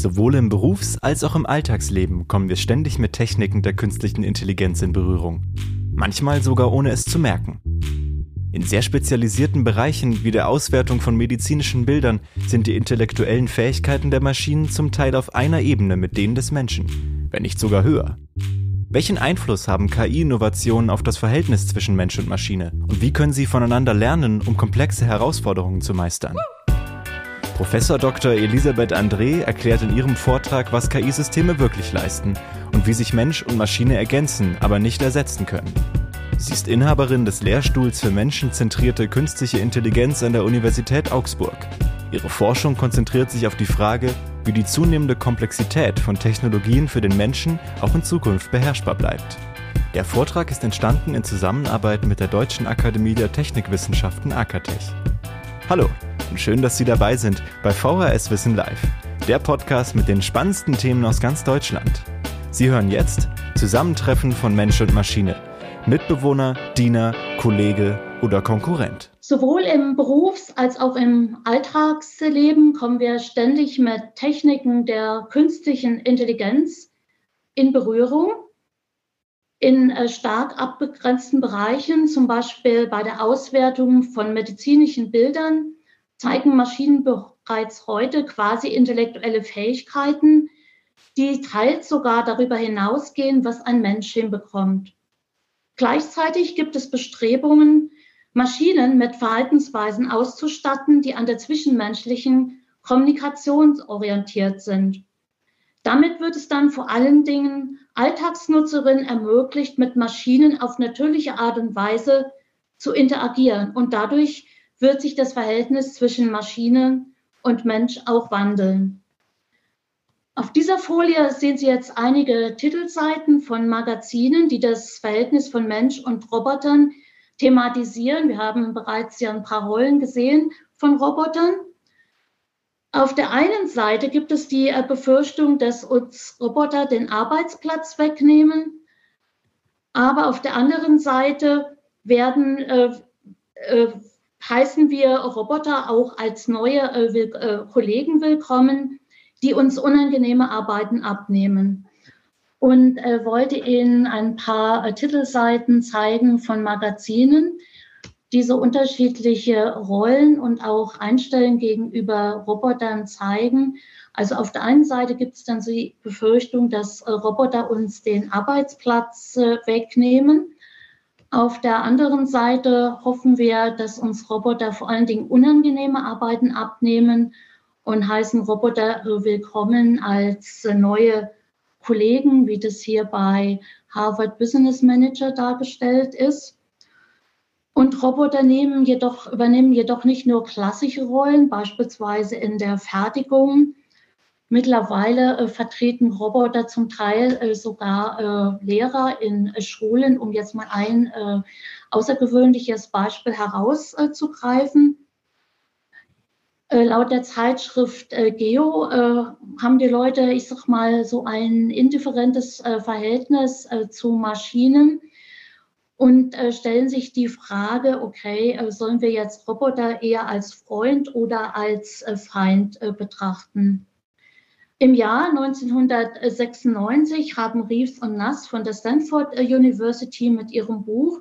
Sowohl im Berufs- als auch im Alltagsleben kommen wir ständig mit Techniken der künstlichen Intelligenz in Berührung. Manchmal sogar ohne es zu merken. In sehr spezialisierten Bereichen wie der Auswertung von medizinischen Bildern sind die intellektuellen Fähigkeiten der Maschinen zum Teil auf einer Ebene mit denen des Menschen, wenn nicht sogar höher. Welchen Einfluss haben KI-Innovationen auf das Verhältnis zwischen Mensch und Maschine? Und wie können sie voneinander lernen, um komplexe Herausforderungen zu meistern? Professor Dr. Elisabeth André erklärt in ihrem Vortrag, was KI-Systeme wirklich leisten und wie sich Mensch und Maschine ergänzen, aber nicht ersetzen können. Sie ist Inhaberin des Lehrstuhls für menschenzentrierte künstliche Intelligenz an der Universität Augsburg. Ihre Forschung konzentriert sich auf die Frage, wie die zunehmende Komplexität von Technologien für den Menschen auch in Zukunft beherrschbar bleibt. Der Vortrag ist entstanden in Zusammenarbeit mit der Deutschen Akademie der Technikwissenschaften AKTech. Hallo schön, dass Sie dabei sind bei VHS Wissen Live, der Podcast mit den spannendsten Themen aus ganz Deutschland. Sie hören jetzt Zusammentreffen von Mensch und Maschine – Mitbewohner, Diener, Kollege oder Konkurrent. Sowohl im Berufs- als auch im Alltagsleben kommen wir ständig mit Techniken der künstlichen Intelligenz in Berührung. In äh, stark abbegrenzten Bereichen, zum Beispiel bei der Auswertung von medizinischen Bildern, zeigen Maschinen bereits heute quasi intellektuelle Fähigkeiten, die teils sogar darüber hinausgehen, was ein Mensch hinbekommt. Gleichzeitig gibt es Bestrebungen, Maschinen mit Verhaltensweisen auszustatten, die an der zwischenmenschlichen Kommunikation orientiert sind. Damit wird es dann vor allen Dingen Alltagsnutzerinnen ermöglicht, mit Maschinen auf natürliche Art und Weise zu interagieren. Und dadurch wird sich das Verhältnis zwischen Maschine und Mensch auch wandeln. Auf dieser Folie sehen Sie jetzt einige Titelseiten von Magazinen, die das Verhältnis von Mensch und Robotern thematisieren. Wir haben bereits ja ein paar Rollen gesehen von Robotern. Auf der einen Seite gibt es die äh, Befürchtung, dass uns Roboter den Arbeitsplatz wegnehmen. Aber auf der anderen Seite werden, äh, äh, heißen wir Roboter auch als neue äh, äh Kollegen willkommen, die uns unangenehme Arbeiten abnehmen. Und äh, wollte Ihnen ein paar äh, Titelseiten zeigen von Magazinen, die so unterschiedliche Rollen und auch Einstellungen gegenüber Robotern zeigen. Also auf der einen Seite gibt es dann die Befürchtung, dass äh, Roboter uns den Arbeitsplatz äh, wegnehmen. Auf der anderen Seite hoffen wir, dass uns Roboter vor allen Dingen unangenehme Arbeiten abnehmen und heißen Roboter willkommen als neue Kollegen, wie das hier bei Harvard Business Manager dargestellt ist. Und Roboter nehmen jedoch, übernehmen jedoch nicht nur klassische Rollen, beispielsweise in der Fertigung. Mittlerweile äh, vertreten Roboter zum Teil äh, sogar äh, Lehrer in äh, Schulen, um jetzt mal ein äh, außergewöhnliches Beispiel herauszugreifen. Äh, laut der Zeitschrift Geo haben die Leute, ich sag mal, so ein indifferentes Verhältnis zu Maschinen und stellen sich die Frage, okay, sollen wir jetzt Roboter eher als Freund oder als Feind betrachten? Im Jahr 1996 haben Reeves und Nass von der Stanford University mit ihrem Buch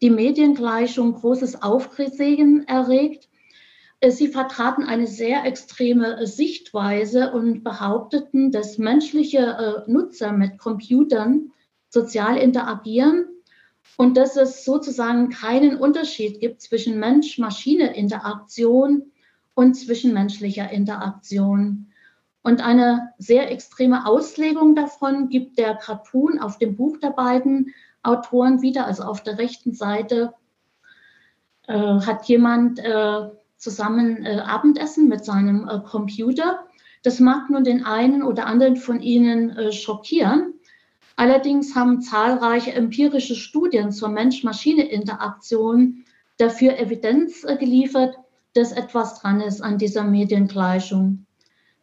Die Mediengleichung großes Aufsehen erregt sie vertraten eine sehr extreme Sichtweise und behaupteten, dass menschliche äh, Nutzer mit Computern sozial interagieren und dass es sozusagen keinen Unterschied gibt zwischen Mensch-Maschine-Interaktion und zwischenmenschlicher Interaktion. Und eine sehr extreme Auslegung davon gibt der Cartoon auf dem Buch der beiden Autoren wieder. Also auf der rechten Seite äh, hat jemand äh, zusammen äh, Abendessen mit seinem äh, Computer. Das mag nun den einen oder anderen von Ihnen äh, schockieren. Allerdings haben zahlreiche empirische Studien zur Mensch-Maschine-Interaktion dafür Evidenz äh, geliefert, dass etwas dran ist an dieser Mediengleichung.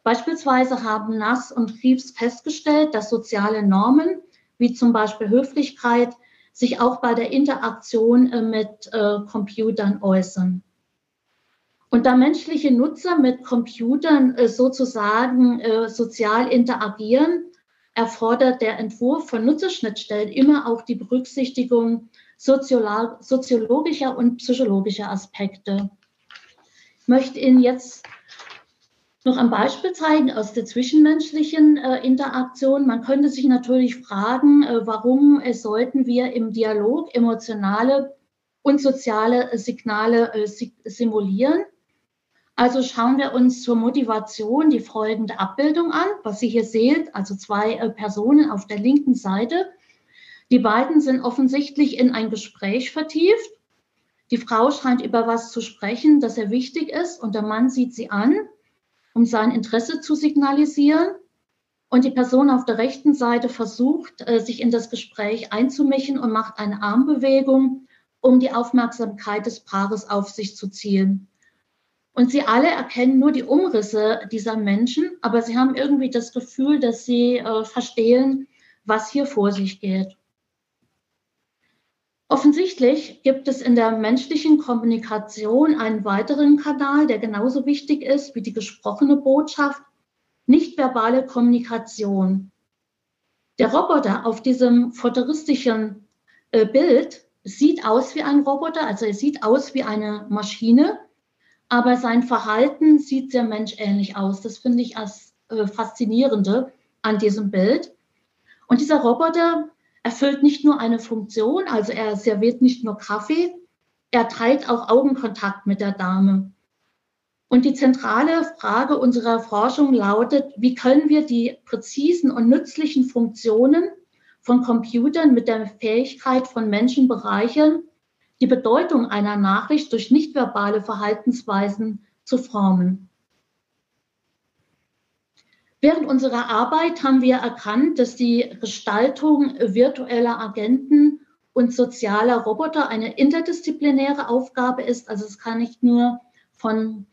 Beispielsweise haben Nass und Reeves festgestellt, dass soziale Normen wie zum Beispiel Höflichkeit sich auch bei der Interaktion äh, mit äh, Computern äußern. Und da menschliche Nutzer mit Computern äh, sozusagen sozial interagieren, erfordert der Entwurf von Nutzerschnittstellen immer auch die Berücksichtigung soziologischer und psychologischer Aspekte. Ich möchte Ihnen jetzt noch ein Beispiel zeigen aus der zwischenmenschlichen äh, Interaktion. Man könnte sich natürlich fragen, äh, warum äh, sollten wir im Dialog emotionale und soziale Signale äh, simulieren. Also schauen wir uns zur Motivation die folgende Abbildung an, was Sie hier sehen, also zwei äh, Personen auf der linken Seite. Die beiden sind offensichtlich in ein Gespräch vertieft. Die Frau scheint über was zu sprechen, das sehr wichtig ist, und der Mann sieht sie an, um sein Interesse zu signalisieren. Und die Person auf der rechten Seite versucht, äh, sich in das Gespräch einzumischen und macht eine Armbewegung, um die Aufmerksamkeit des Paares auf sich zu ziehen. Und sie alle erkennen nur die Umrisse dieser Menschen, aber sie haben irgendwie das Gefühl, dass sie äh, verstehen, was hier vor sich geht. Offensichtlich gibt es in der menschlichen Kommunikation einen weiteren Kanal, der genauso wichtig ist wie die gesprochene Botschaft, nichtverbale Kommunikation. Der Roboter auf diesem futuristischen äh, Bild sieht aus wie ein Roboter, also er sieht aus wie eine Maschine, aber sein Verhalten sieht sehr menschähnlich aus. Das finde ich als äh, Faszinierende an diesem Bild. Und dieser Roboter erfüllt nicht nur eine Funktion, also er serviert nicht nur Kaffee, er teilt auch Augenkontakt mit der Dame. Und die zentrale Frage unserer Forschung lautet, wie können wir die präzisen und nützlichen Funktionen von Computern mit der Fähigkeit von Menschen bereichern, die Bedeutung einer Nachricht durch nichtverbale Verhaltensweisen zu formen. Während unserer Arbeit haben wir erkannt, dass die Gestaltung virtueller Agenten und sozialer Roboter eine interdisziplinäre Aufgabe ist. Also es kann nicht nur von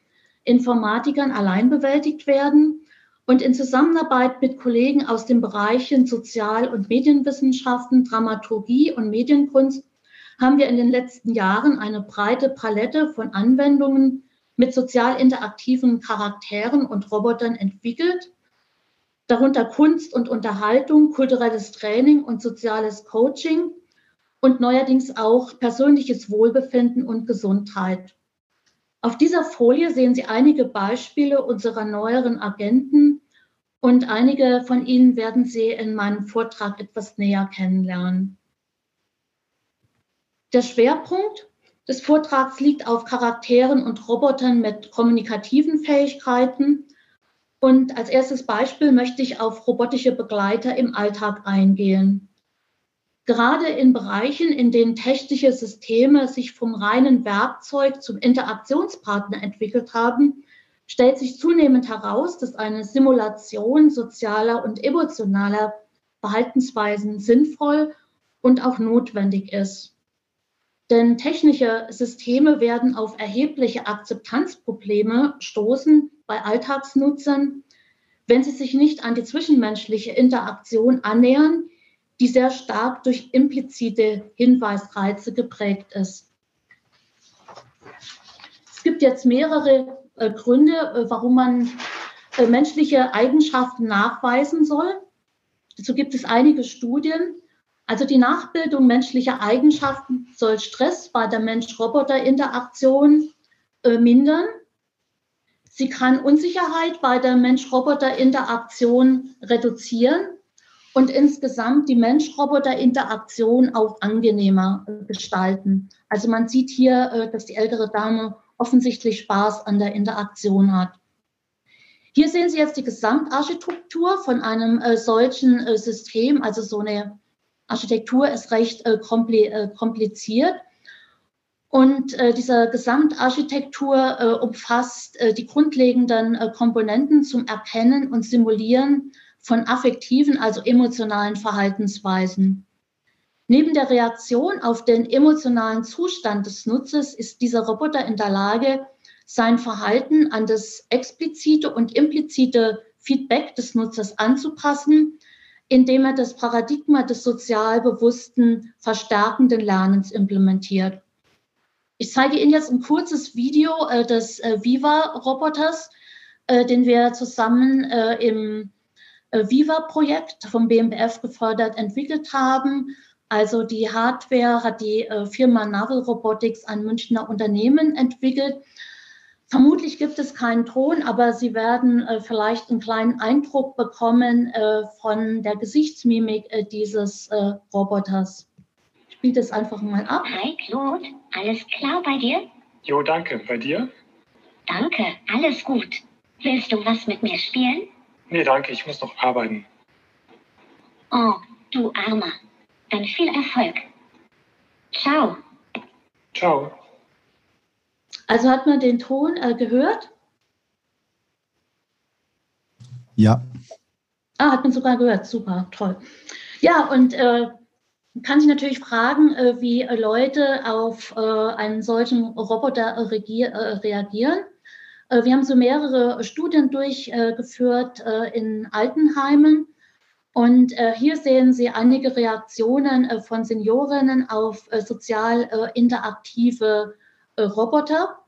Informatikern allein bewältigt werden. Und in Zusammenarbeit mit Kollegen aus den Bereichen Sozial- und Medienwissenschaften, Dramaturgie und Medienkunst haben wir in den letzten Jahren eine breite Palette von Anwendungen mit sozial interaktiven Charakteren und Robotern entwickelt, darunter Kunst und Unterhaltung, kulturelles Training und soziales Coaching und neuerdings auch persönliches Wohlbefinden und Gesundheit. Auf dieser Folie sehen Sie einige Beispiele unserer neueren Agenten und einige von ihnen werden Sie in meinem Vortrag etwas näher kennenlernen. Der Schwerpunkt des Vortrags liegt auf Charakteren und Robotern mit kommunikativen Fähigkeiten. Und als erstes Beispiel möchte ich auf robotische Begleiter im Alltag eingehen. Gerade in Bereichen, in denen technische Systeme sich vom reinen Werkzeug zum Interaktionspartner entwickelt haben, stellt sich zunehmend heraus, dass eine Simulation sozialer und emotionaler Verhaltensweisen sinnvoll und auch notwendig ist. Denn technische Systeme werden auf erhebliche Akzeptanzprobleme stoßen bei Alltagsnutzern, wenn sie sich nicht an die zwischenmenschliche Interaktion annähern, die sehr stark durch implizite Hinweisreize geprägt ist. Es gibt jetzt mehrere äh, Gründe, äh, warum man äh, menschliche Eigenschaften nachweisen soll. Dazu gibt es einige Studien. Also die Nachbildung menschlicher Eigenschaften soll Stress bei der Mensch-Roboter-Interaktion äh, mindern. Sie kann Unsicherheit bei der Mensch-Roboter-Interaktion reduzieren und insgesamt die Mensch-Roboter-Interaktion auch angenehmer äh, gestalten. Also man sieht hier, äh, dass die ältere Dame offensichtlich Spaß an der Interaktion hat. Hier sehen Sie jetzt die Gesamtarchitektur von einem äh, solchen System, also so eine Architektur ist recht äh, äh, kompliziert. Und äh, diese Gesamtarchitektur umfasst die grundlegenden Komponenten zum Erkennen und Simulieren von affektiven, also emotionalen Verhaltensweisen. Neben der Reaktion auf den emotionalen Zustand des Nutzers ist dieser Roboter in der Lage, sein Verhalten an das explizite und implizite Feedback des Nutzers anzupassen indem er das Paradigma des sozial bewussten, verstärkenden Lernens implementiert. Ich zeige Ihnen jetzt ein kurzes Video äh, des äh, Viva-Roboters, äh, den wir zusammen äh, im äh, Viva-Projekt vom BMBF gefördert entwickelt haben. Also die Hardware hat die äh, Firma Navel Robotics, ein Münchner Unternehmen, entwickelt. Vermutlich gibt es keinen Ton, aber Sie werden äh, vielleicht einen kleinen Eindruck bekommen äh, von der Gesichtsmimik äh, dieses äh, Roboters. Ich spiele das einfach mal ab. Hi Claude, alles klar bei dir? Jo, danke. Bei dir? Danke, alles gut. Willst du was mit mir spielen? Nee, danke. Ich muss noch arbeiten. Oh, du Armer. Dann viel Erfolg. Ciao. Ciao. Also hat man den Ton äh, gehört? Ja. Ah, hat man sogar gehört. Super, toll. Ja, und äh, kann sich natürlich fragen, äh, wie Leute auf äh, einen solchen Roboter äh, reagieren. Äh, wir haben so mehrere Studien durchgeführt in Altenheimen. Und hier sehen Sie einige Reaktionen von Seniorinnen auf sozial interaktive Roboter.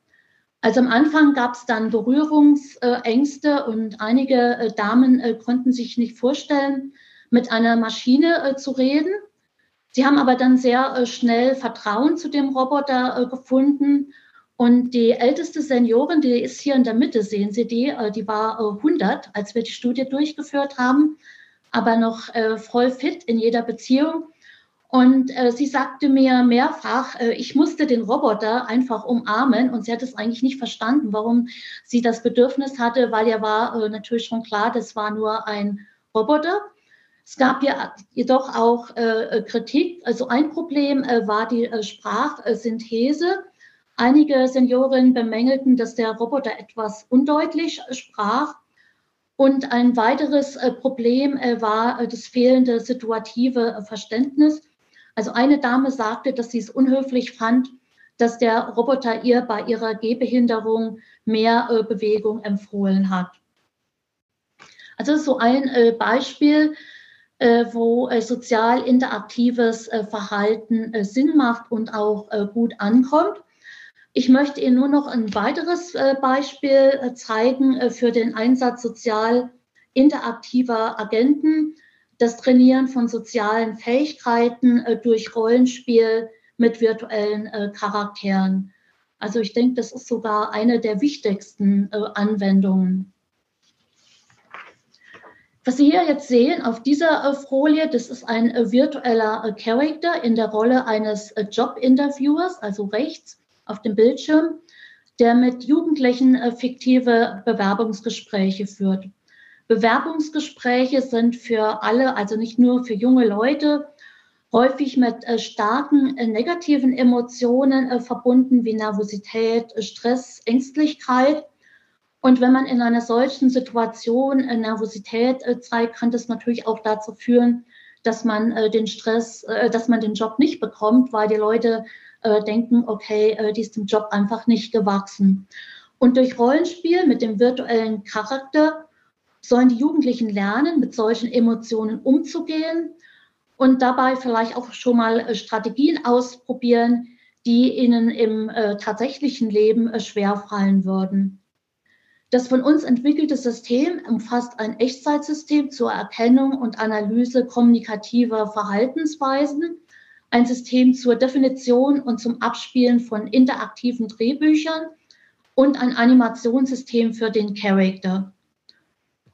Also am Anfang gab es dann Berührungsängste und einige äh, Damen äh, konnten sich nicht vorstellen, mit einer Maschine äh, zu reden. Sie haben aber dann sehr schnell Vertrauen zu dem Roboter gefunden. Und die älteste Seniorin, die ist hier in der Mitte, sehen Sie die, die war 100, als wir die Studie durchgeführt haben, aber noch voll fit in jeder Beziehung. Und äh, sie sagte mir mehrfach, äh, ich musste den Roboter einfach umarmen und sie hat es eigentlich nicht verstanden, warum sie das Bedürfnis hatte, weil ja war äh, natürlich schon klar, das war nur ein Roboter. Es gab ja jedoch auch äh, Kritik. Also ein Problem äh, war die äh, Sprachsynthese. Einige Seniorinnen bemängelten, dass der Roboter etwas undeutlich sprach. Und ein weiteres Problem war das fehlende situative Verständnis. Also eine Dame sagte, dass sie es unhöflich fand, dass der Roboter ihr bei ihrer Gehbehinderung mehr äh, Bewegung empfohlen hat. Also so ein äh, Beispiel, äh, wo äh, sozial interaktives äh, Verhalten äh, Sinn macht und auch gut ankommt. Ich möchte Ihnen nur noch ein weiteres Beispiel zeigen für den Einsatz sozial interaktiver Agenten das Trainieren von sozialen Fähigkeiten äh, durch Rollenspiel mit virtuellen äh, Charakteren. Also ich denke, das ist sogar eine der wichtigsten äh, Anwendungen. Was Sie hier jetzt sehen auf dieser Folie, das ist ein virtueller Character in der Rolle eines Jobinterviewers, also rechts auf dem Bildschirm, der mit Jugendlichen fiktive Bewerbungsgespräche führt. Bewerbungsgespräche sind für alle, also nicht nur für junge Leute, häufig mit äh, starken äh, negativen Emotionen äh, verbunden wie Nervosität, Stress, Ängstlichkeit. Und wenn man in einer solchen Situation Nervosität zeigt, kann das natürlich auch dazu führen, dass man den Stress, dass man den Job nicht bekommt, weil die Leute denken, okay, die ist dem Job einfach nicht gewachsen. Und durch Rollenspiel mit dem virtuellen Charakter sollen die Jugendlichen lernen, mit solchen Emotionen umzugehen und dabei vielleicht auch schon mal äh, Strategien ausprobieren, die ihnen im äh, tatsächlichen Leben äh, schwerfallen würden. Das von uns entwickelte System umfasst ein Echtzeitsystem zur Erkennung und Analyse kommunikativer Verhaltensweisen, ein System zur Definition und zum Abspielen von interaktiven Drehbüchern und ein Animationssystem für den Character.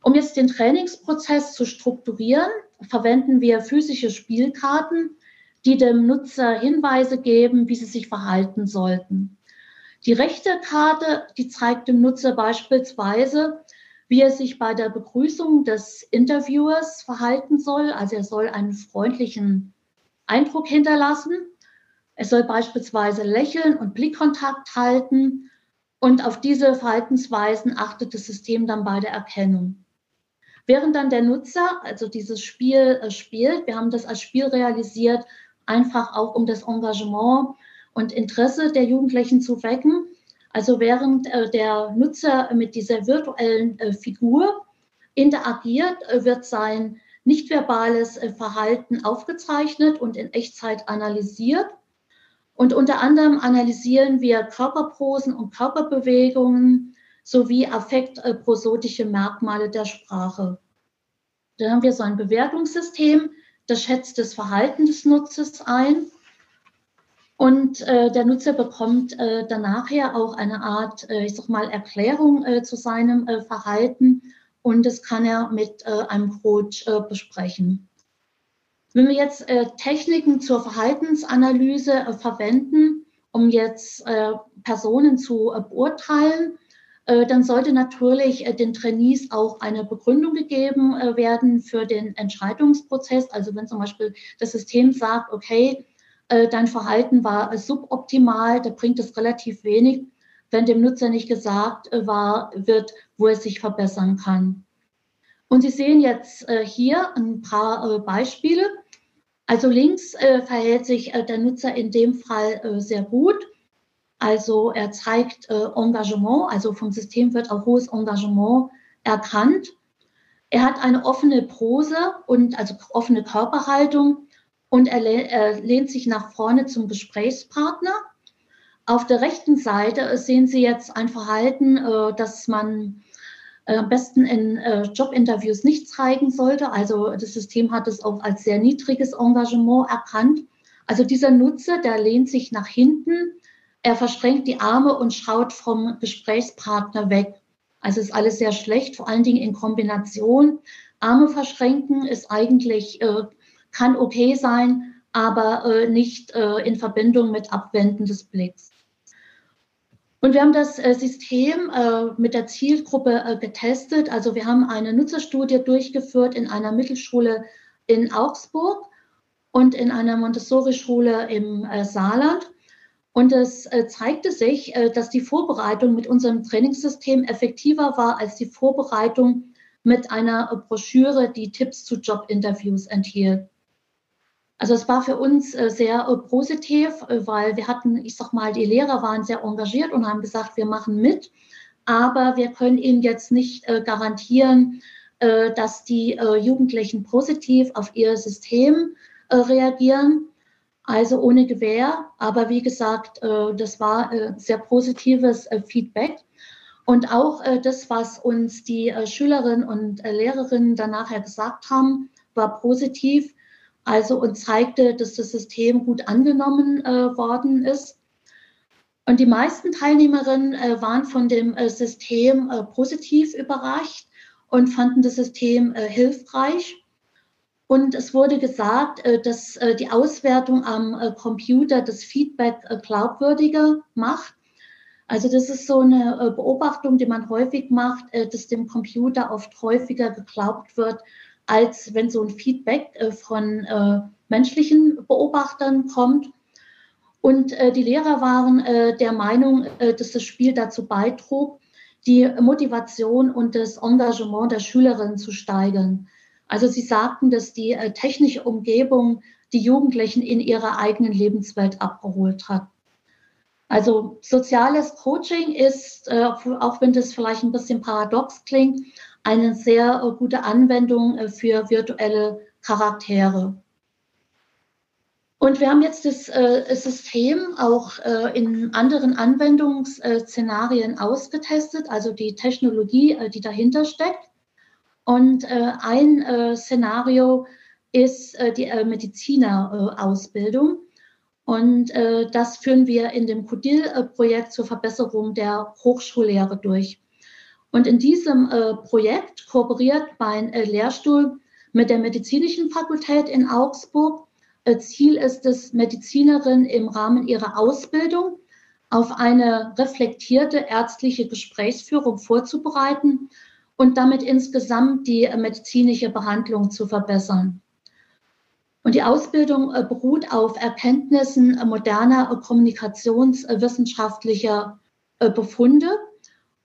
Um jetzt den Trainingsprozess zu strukturieren, verwenden wir physische Spielkarten, die dem Nutzer Hinweise geben, wie sie sich verhalten sollten. Die rechte Karte, die zeigt dem Nutzer beispielsweise, wie er sich bei der Begrüßung des Interviewers verhalten soll. Also er soll einen freundlichen Eindruck hinterlassen. Er soll beispielsweise lächeln und Blickkontakt halten. Und auf diese Verhaltensweisen achtet das System dann bei der Erkennung. Während dann der Nutzer, also dieses Spiel äh, spielt, wir haben das als Spiel realisiert, einfach auch um das Engagement und Interesse der Jugendlichen zu wecken. Also während äh, der Nutzer mit dieser virtuellen äh, Figur interagiert, äh, wird sein nicht verbales äh, Verhalten aufgezeichnet und in Echtzeit analysiert. Und unter anderem analysieren wir Körperposen und Körperbewegungen sowie affektprosotische Merkmale der Sprache. Dann haben wir so ein Bewertungssystem, das schätzt das Verhalten des Nutzers ein. Und äh, der Nutzer bekommt äh, dann nachher auch eine Art, äh, ich sag mal, Erklärung äh, zu seinem äh, Verhalten und das kann er mit äh, einem Coach besprechen. Wenn wir jetzt Techniken zur Verhaltensanalyse verwenden, um jetzt Personen zu beurteilen, dann sollte natürlich den Trainees auch eine Begründung gegeben werden für den Entscheidungsprozess. Also wenn zum Beispiel das System sagt, okay, äh, dein Verhalten war suboptimal, da bringt es relativ wenig, wenn dem Nutzer nicht gesagt äh, war, wird, wo er sich verbessern kann. Und Sie sehen jetzt äh, hier ein paar Beispiele. Also links verhält sich der Nutzer in dem Fall sehr gut. Also er zeigt Engagement, also vom System wird auch hohes Engagement erkannt. Er hat eine offene Pose und also offene Körperhaltung und er, er lehnt sich nach vorne zum Gesprächspartner. Auf der rechten Seite sehen Sie jetzt ein Verhalten, äh, das man äh, am besten in äh, Jobinterviews nicht zeigen sollte. Also das System hat es auch als sehr niedriges Engagement erkannt. Also dieser Nutzer, der lehnt sich nach hinten, er verschränkt die Arme und schaut vom Gesprächspartner weg. Also ist alles sehr schlecht, vor allen Dingen in Kombination. Arme verschränken ist eigentlich äh, kann okay sein, aber äh, nicht äh, in Verbindung mit Abwenden des Blicks. Und wir haben das äh, System äh, mit der Zielgruppe äh, getestet. Also wir haben eine Nutzerstudie durchgeführt in einer Mittelschule in Augsburg und in einer Montessori-Schule im Saarland. Und es zeigte sich, dass die Vorbereitung mit unserem Trainingssystem effektiver war als die Vorbereitung mit einer Broschüre, die Tipps zu Jobinterviews enthielt. Also es war für uns äh, sehr äh, positiv, äh, weil wir hatten, ich sag mal, die Lehrer waren sehr engagiert und haben gesagt, wir machen mit, aber wir können ihnen jetzt nicht garantieren, dass die Jugendlichen positiv auf ihr System reagieren. Also ohne Gewähr. Aber wie gesagt, das war sehr positives Feedback. Und auch das, was uns die Schülerinnen und Lehrerinnen dann nachher gesagt haben, war positiv also und zeigte, dass das System gut angenommen äh, worden ist. Und die meisten Teilnehmerinnen äh, waren von dem äh, System äh, positiv überrascht und fanden das System äh, hilfreich. Und es wurde gesagt, äh, dass die Auswertung am Computer das Feedback glaubwürdiger macht. Also das ist so eine Beobachtung, die man häufig macht, dass dem Computer oft häufiger geglaubt wird als wenn so ein Feedback äh, von äh, menschlichen Beobachtern kommt. Und äh, die Lehrer waren der Meinung, dass das Spiel dazu beitrug, die Motivation und das Engagement der Schülerinnen zu steigern. Also sie sagten, dass die technische Umgebung die Jugendlichen in ihrer eigenen Lebenswelt abgeholt hat. Also soziales Coaching ist, auch wenn das vielleicht ein bisschen paradox klingt, eine sehr äh, gute Anwendung äh, für virtuelle Charaktere. Und wir haben jetzt das äh, System auch äh, in anderen Anwendungsszenarien ausgetestet, also die Technologie, äh, die dahinter steckt. Und äh, ein Szenario ist die Medizinerausbildung. Und das führen wir in dem CODIL-Projekt zur Verbesserung der Hochschullehre durch. Und in diesem äh, Projekt kooperiert mein äh, Lehrstuhl mit der Medizinischen Fakultät in Augsburg. Äh, Ziel ist es, Medizinerinnen im Rahmen ihrer Ausbildung auf eine reflektierte ärztliche Gesprächsführung vorzubereiten und damit insgesamt die äh, medizinische Behandlung zu verbessern. Und die Ausbildung äh, beruht auf Erkenntnissen moderner kommunikationswissenschaftlicher Befunde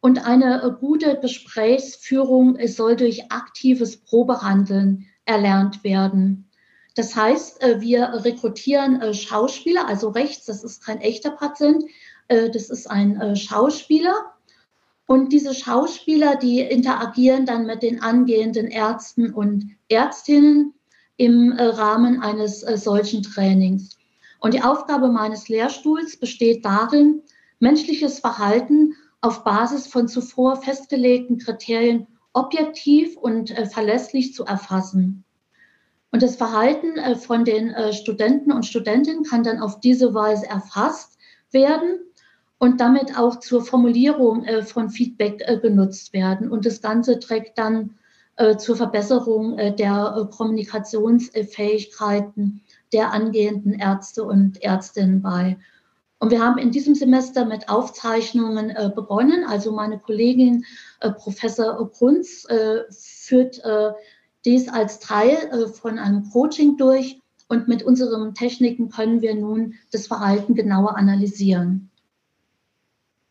und eine äh, gute Gesprächsführung soll durch aktives Probehandeln erlernt werden. Das heißt, äh, wir rekrutieren äh, Schauspieler, also rechts, das ist kein echter Patient, das ist ein Schauspieler. Und diese Schauspieler, die interagieren dann mit den angehenden Ärzten und Ärztinnen im Rahmen eines solchen Trainings. Und die Aufgabe meines Lehrstuhls besteht darin, menschliches Verhalten auf Basis von zuvor festgelegten Kriterien objektiv und äh, verlässlich zu erfassen. Und das Verhalten äh, von den äh, Studenten und Studentinnen kann dann auf diese Weise erfasst werden und damit auch zur Formulierung äh, von Feedback äh, genutzt werden. Und das Ganze trägt dann äh, zur Verbesserung der Kommunikationsfähigkeiten der angehenden Ärzte und Ärztinnen bei. Und wir haben in diesem Semester mit Aufzeichnungen äh, begonnen. Also meine Kollegin äh, Professor Brunz äh, führt äh, dies als Teil äh, von einem Coaching durch. Und mit unseren Techniken können wir nun das Verhalten genauer analysieren.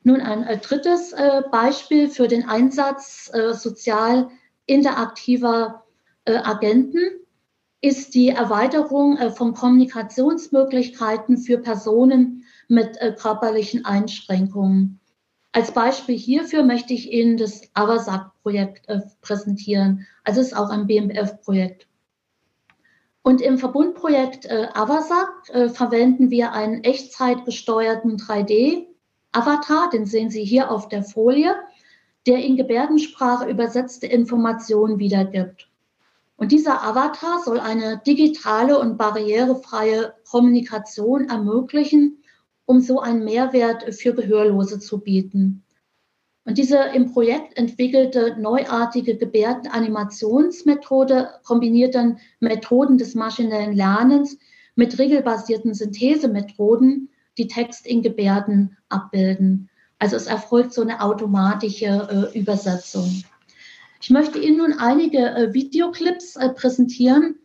Nun ein äh, drittes Beispiel für den Einsatz sozial interaktiver Agenten ist die Erweiterung von Kommunikationsmöglichkeiten für Personen mit äh, körperlichen Einschränkungen. Als Beispiel hierfür möchte ich Ihnen das AVASAC-Projekt äh, präsentieren. Also es ist auch ein BMF-Projekt. Und im Verbundprojekt äh, AVASAC äh, verwenden wir einen echtzeitgesteuerten 3D-Avatar, den sehen Sie hier auf der Folie, der in Gebärdensprache übersetzte Informationen wiedergibt. Und dieser Avatar soll eine digitale und barrierefreie Kommunikation ermöglichen um so einen Mehrwert für Gehörlose zu bieten. Und diese im Projekt entwickelte neuartige Gebärdenanimationsmethode kombiniert dann Methoden des maschinellen Lernens mit regelbasierten Synthesemethoden, die Text in Gebärden abbilden. Also es erfolgt so eine automatische äh, Übersetzung. Ich möchte Ihnen nun einige äh, Videoclips äh, präsentieren,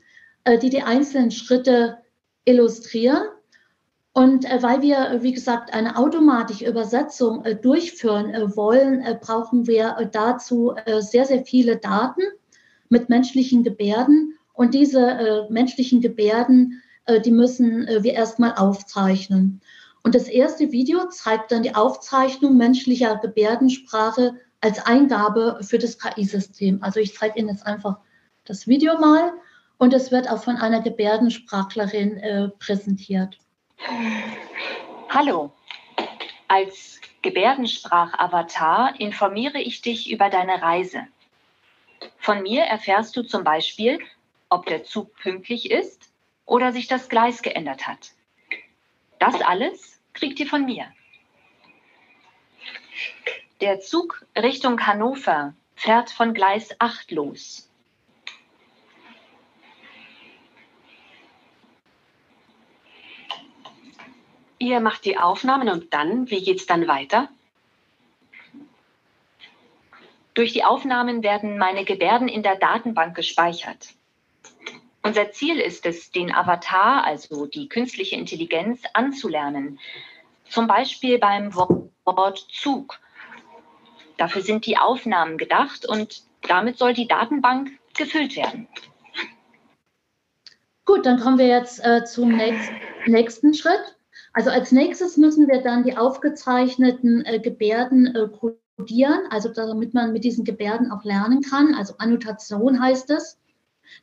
äh, die die einzelnen Schritte illustrieren. Und äh, weil wir, äh, wie gesagt, eine automatische Übersetzung durchführen wollen, brauchen wir dazu sehr, sehr viele Daten mit menschlichen Gebärden. Und diese menschlichen Gebärden, die müssen wir erstmal aufzeichnen. Und das erste Video zeigt dann die Aufzeichnung menschlicher Gebärdensprache als Eingabe für das KI-System. Also ich zeige Ihnen jetzt einfach das Video mal und es wird auch von einer Gebärdensprachlerin präsentiert. Hallo. Als Gebärdensprachavatar informiere ich dich über deine Reise. Von mir erfährst du zum Beispiel, ob der Zug pünktlich ist oder sich das Gleis geändert hat. Das alles kriegt ihr von mir. Der Zug Richtung Hannover fährt von Gleis 8 los. Ihr macht die Aufnahmen und dann, wie geht es dann weiter? Durch die Aufnahmen werden meine Gebärden in der Datenbank gespeichert. Unser Ziel ist es, den Avatar, also die künstliche Intelligenz, anzulernen. Zum Beispiel beim Wort Zug. Dafür sind die Aufnahmen gedacht und damit soll die Datenbank gefüllt werden. Gut, dann kommen wir jetzt äh, zum nächsten, nächsten Schritt. Also als nächstes müssen wir dann die aufgezeichneten äh, Gebärden äh, kodieren, also damit man mit diesen Gebärden auch lernen kann. Also Annotation heißt es.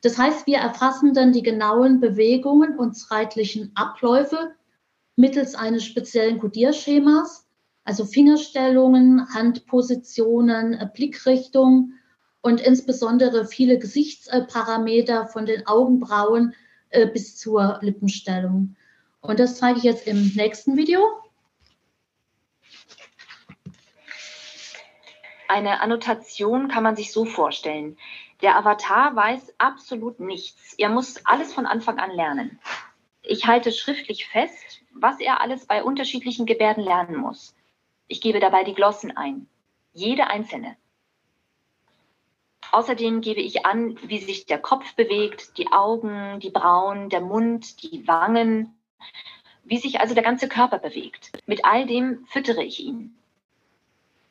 Das heißt, wir erfassen dann die genauen Bewegungen und zeitlichen Abläufe mittels eines speziellen Kodierschemas, also Fingerstellungen, Handpositionen, Blickrichtung und insbesondere viele Gesichtsparameter von den Augenbrauen äh, bis zur Lippenstellung. Und das zeige ich jetzt im nächsten Video. Eine Annotation kann man sich so vorstellen. Der Avatar weiß absolut nichts. Er muss alles von Anfang an lernen. Ich halte schriftlich fest, was er alles bei unterschiedlichen Gebärden lernen muss. Ich gebe dabei die Glossen ein. Jede einzelne. Außerdem gebe ich an, wie sich der Kopf bewegt, die Augen, die Brauen, der Mund, die Wangen, wie sich also der ganze Körper bewegt. Mit all dem füttere ich ihn.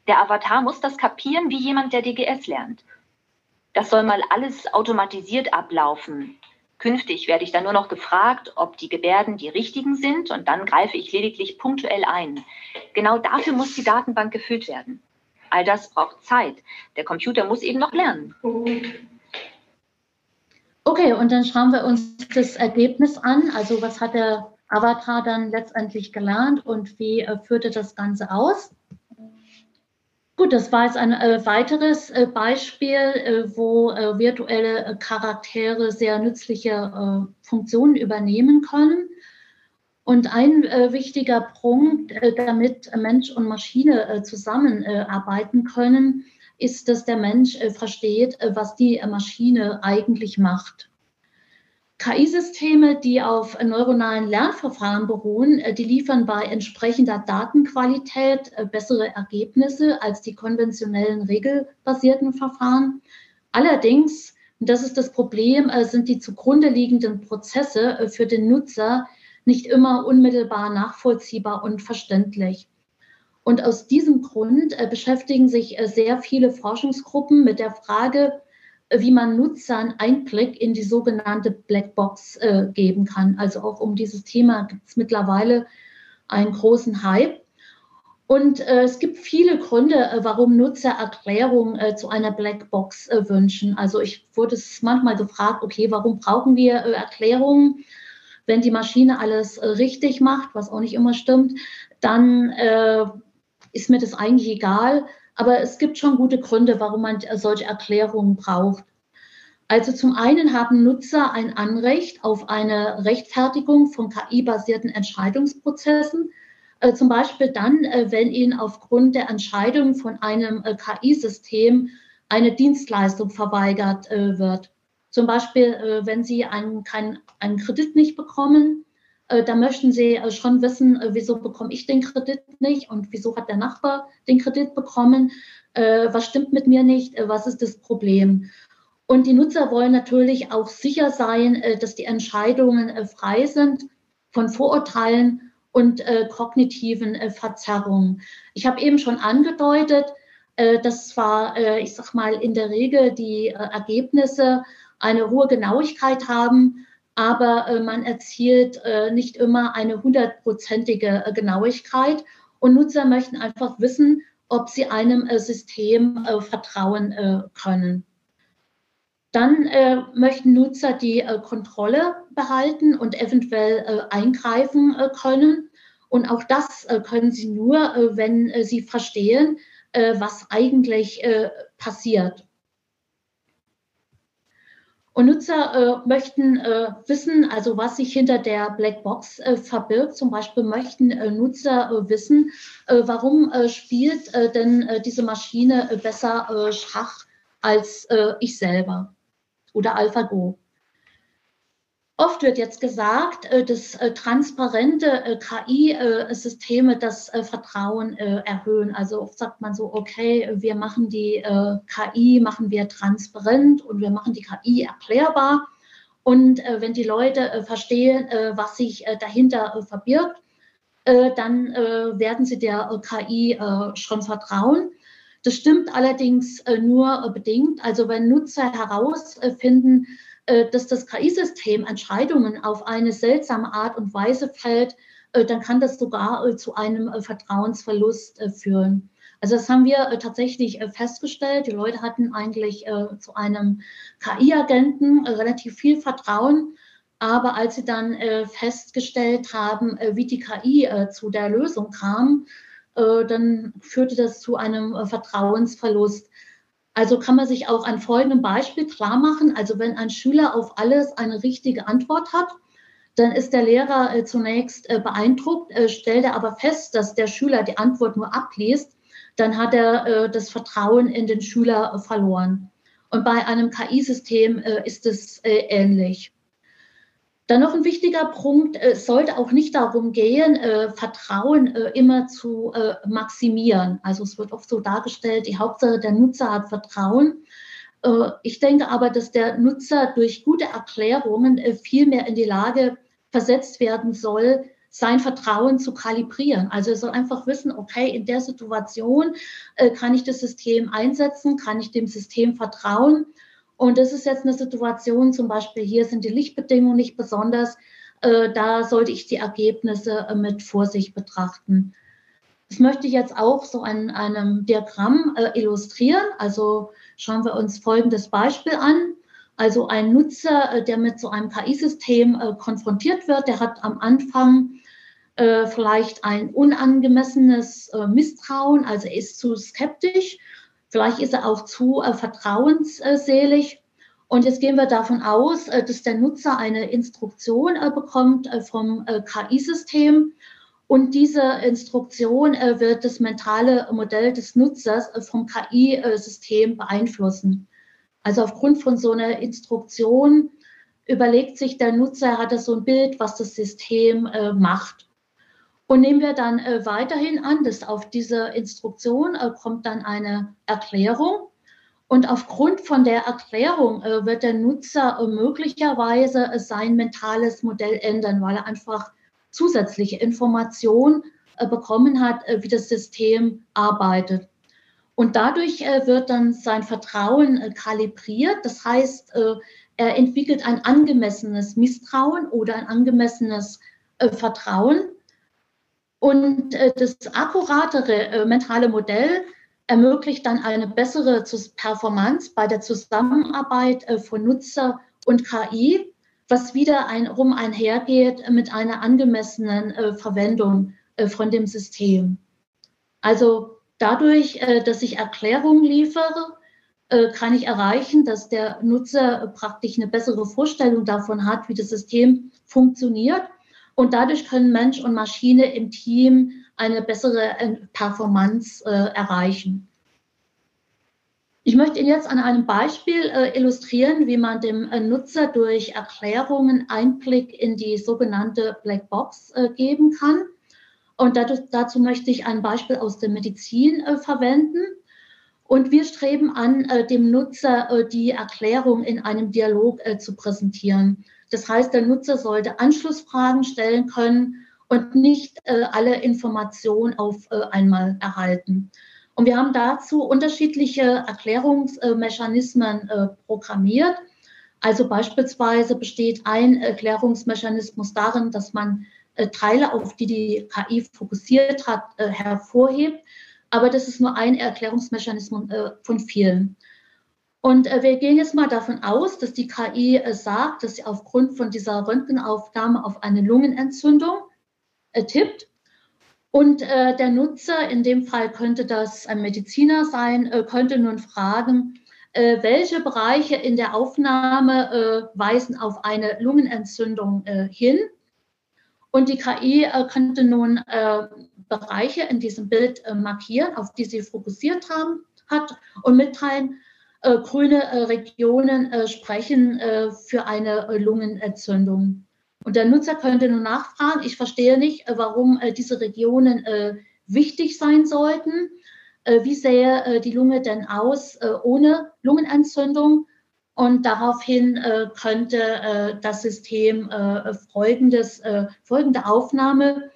Der Avatar muss das kapieren wie jemand, der DGS lernt. Das soll mal alles automatisiert ablaufen. Künftig werde ich dann nur noch gefragt, ob die Gebärden die richtigen sind und dann greife ich lediglich punktuell ein. Genau dafür muss die Datenbank gefüllt werden. All das braucht Zeit. Der Computer muss eben noch lernen. Okay, und dann schauen wir uns das Ergebnis an. Also was hat er Avatar dann letztendlich gelernt und wie äh, führte das Ganze aus? Gut, das war jetzt ein äh, weiteres äh, Beispiel, äh, wo äh, virtuelle äh, Charaktere sehr nützliche äh, Funktionen übernehmen können. Und ein wichtiger Punkt, damit Mensch und Maschine zusammenarbeiten können, ist, dass der Mensch versteht, was die Maschine eigentlich macht. KI-Systeme, die auf neuronalen Lernverfahren beruhen, äh, die liefern bei entsprechender Datenqualität äh, bessere Ergebnisse als die konventionellen regelbasierten Verfahren. Allerdings, und das ist das Problem, äh, sind die zugrunde liegenden Prozesse für den Nutzer nicht immer unmittelbar nachvollziehbar und verständlich. Und aus diesem Grund beschäftigen sich sehr viele Forschungsgruppen mit der Frage, wie man Nutzern Einblick in die sogenannte Blackbox äh, geben kann. Also auch um dieses Thema gibt es mittlerweile einen großen Hype. Und äh, es gibt viele Gründe, äh, warum Nutzer Erklärungen äh, zu einer Blackbox äh, wünschen. Also ich wurde es manchmal gefragt, okay, warum brauchen wir äh, Erklärungen? Wenn die Maschine alles richtig macht, was auch nicht immer stimmt, dann ist mir das eigentlich egal aber es gibt schon gute Gründe, warum man solche Erklärungen braucht. Also zum einen haben Nutzer ein Anrecht auf eine Rechtfertigung von KI-basierten Entscheidungsprozessen, äh, zum Beispiel dann, äh, wenn ihnen aufgrund der Entscheidung von einem äh, KI-System eine Dienstleistung verweigert äh, wird. Zum Beispiel, äh, wenn sie einen, keinen, einen Kredit nicht bekommen äh, da möchten Sie äh, schon wissen, äh, wieso bekomme ich den Kredit nicht und wieso hat der Nachbar den Kredit bekommen, was stimmt mit mir nicht, was ist das Problem. Und die Nutzer wollen natürlich auch sicher sein, dass die Entscheidungen frei sind von Vorurteilen und kognitiven Verzerrungen. Ich habe eben schon angedeutet, dass zwar, ich sag mal, in der Regel die Ergebnisse eine hohe Genauigkeit haben, aber äh, man erzielt äh, nicht immer eine hundertprozentige äh, Genauigkeit. Und Nutzer möchten einfach wissen, ob sie einem äh, System äh, vertrauen können. Dann möchten Nutzer die Kontrolle behalten und eventuell eingreifen können. Und auch das können sie nur, wenn sie verstehen, was eigentlich passiert. Und Nutzer äh, möchten äh, wissen, also was sich hinter der Blackbox äh, verbirgt. Zum Beispiel möchten äh, Nutzer äh, wissen, äh, warum spielt denn diese Maschine besser Schach als ich selber oder AlphaGo. Oft wird jetzt gesagt, äh, dass äh, transparente äh, KI-Systeme das Vertrauen erhöhen. Also oft sagt man so, okay, wir machen die KI, machen wir transparent und wir machen die KI erklärbar. Und wenn die Leute verstehen, was sich dahinter verbirgt, dann werden sie der KI schon vertrauen. Das stimmt allerdings nur bedingt. Also wenn Nutzer herausfinden, dass das KI-System Entscheidungen auf eine seltsame Art und Weise fällt, äh, dann kann das sogar äh, zu einem Vertrauensverlust führen. Also das haben wir tatsächlich festgestellt. Die Leute hatten eigentlich zu einem KI-Agenten relativ viel Vertrauen. Aber als sie dann festgestellt haben, wie die KI zu der Lösung kam, dann führte das zu einem Vertrauensverlust. Also kann man sich auch an folgendem Beispiel klar machen. Also wenn ein Schüler auf alles eine richtige Antwort hat, dann ist der Lehrer äh, zunächst äh, beeindruckt, äh, stellt er aber fest, dass der Schüler die Antwort nur abliest, dann hat er das Vertrauen in den Schüler verloren. Und bei einem KI-System ist es ähnlich. Dann noch ein wichtiger Punkt, es äh, sollte auch nicht darum gehen, äh, Vertrauen äh, immer zu äh, maximieren. Also es wird oft so dargestellt, die Hauptsache der Nutzer hat Vertrauen. Äh, ich denke aber, dass der Nutzer durch gute Erklärungen äh, viel mehr in die Lage versetzt werden soll, sein Vertrauen zu kalibrieren. Also er soll einfach wissen, okay, in der Situation kann ich das System einsetzen, kann ich dem System vertrauen und das ist jetzt eine Situation, zum Beispiel hier sind die Lichtbedingungen nicht besonders. Äh, da sollte ich die Ergebnisse äh, mit Vorsicht betrachten. Das möchte ich jetzt auch so an einem Diagramm äh, illustrieren. Also schauen wir uns folgendes Beispiel an. Also ein Nutzer, der mit so einem KI-System konfrontiert wird, der hat am Anfang vielleicht ein unangemessenes Misstrauen, also ist zu skeptisch, vielleicht ist er auch zu vertrauensselig und jetzt gehen wir davon aus, äh, dass der Nutzer eine Instruktion äh, bekommt äh, vom KI-System. Und diese Instruktion wird das mentale Modell des Nutzers vom KI-System beeinflussen. Also aufgrund von so einer Instruktion überlegt sich der Nutzer, hat er so ein Bild, was das System macht. Und nehmen wir dann weiterhin an, dass auf diese Instruktion kommt dann eine Erklärung. Und aufgrund von der Erklärung äh, wird der Nutzer äh, möglicherweise äh, sein mentales Modell ändern, weil er einfach zusätzliche Informationen äh, bekommen hat, äh, wie das System arbeitet. Und dadurch äh, wird dann sein Vertrauen kalibriert. Das heißt, er entwickelt ein angemessenes Misstrauen oder ein angemessenes Vertrauen. Und das akkuratere mentale Modell ermöglicht dann eine bessere Performance bei der Zusammenarbeit äh, von Nutzer und KI, was wieder rum einhergeht mit einer angemessenen äh, Verwendung äh, von dem System. Also dadurch, dass ich Erklärungen liefere, kann ich erreichen, dass der Nutzer praktisch eine bessere Vorstellung davon hat, wie das System funktioniert. Und dadurch können Mensch und Maschine im Team eine bessere äh, Performance äh, erreichen. Ich möchte Ihnen jetzt an einem Beispiel äh, illustrieren, wie man dem äh, Nutzer durch Erklärungen Einblick in die sogenannte Blackbox äh, geben kann. Und dazu, dazu, möchte ich ein Beispiel aus der Medizin äh, verwenden. Und wir streben an, dem Nutzer die Erklärung in einem Dialog zu präsentieren. Das heißt, der Nutzer sollte Anschlussfragen stellen können und nicht äh, alle Informationen auf äh, einmal erhalten. Und wir haben dazu unterschiedliche Erklärungsmechanismen äh, programmiert. Also beispielsweise besteht ein Erklärungsmechanismus darin, dass man äh, Teile, auf die die KI fokussiert hat, äh, hervorhebt. Aber das ist nur ein Erklärungsmechanismus äh, von vielen. Und wir gehen jetzt mal davon aus, dass die KI sagt, dass sie aufgrund von dieser Röntgenaufnahme auf eine Lungenentzündung äh, tippt. Und äh, der Nutzer, in dem Fall könnte das ein Mediziner sein, äh, könnte nun fragen, äh, welche Bereiche in der Aufnahme äh, weisen auf eine Lungenentzündung äh, hin. Und die KI könnte nun Bereiche in diesem Bild markieren, auf die sie fokussiert haben, hat und mitteilen, grüne Regionen sprechen für eine Lungenentzündung. Und der Nutzer könnte nun nachfragen, ich verstehe nicht, äh, warum äh, diese Regionen äh, wichtig sein sollten. Wie sähe die Lunge denn aus ohne Lungenentzündung? Und daraufhin könnte das System folgendes, folgende Aufnahme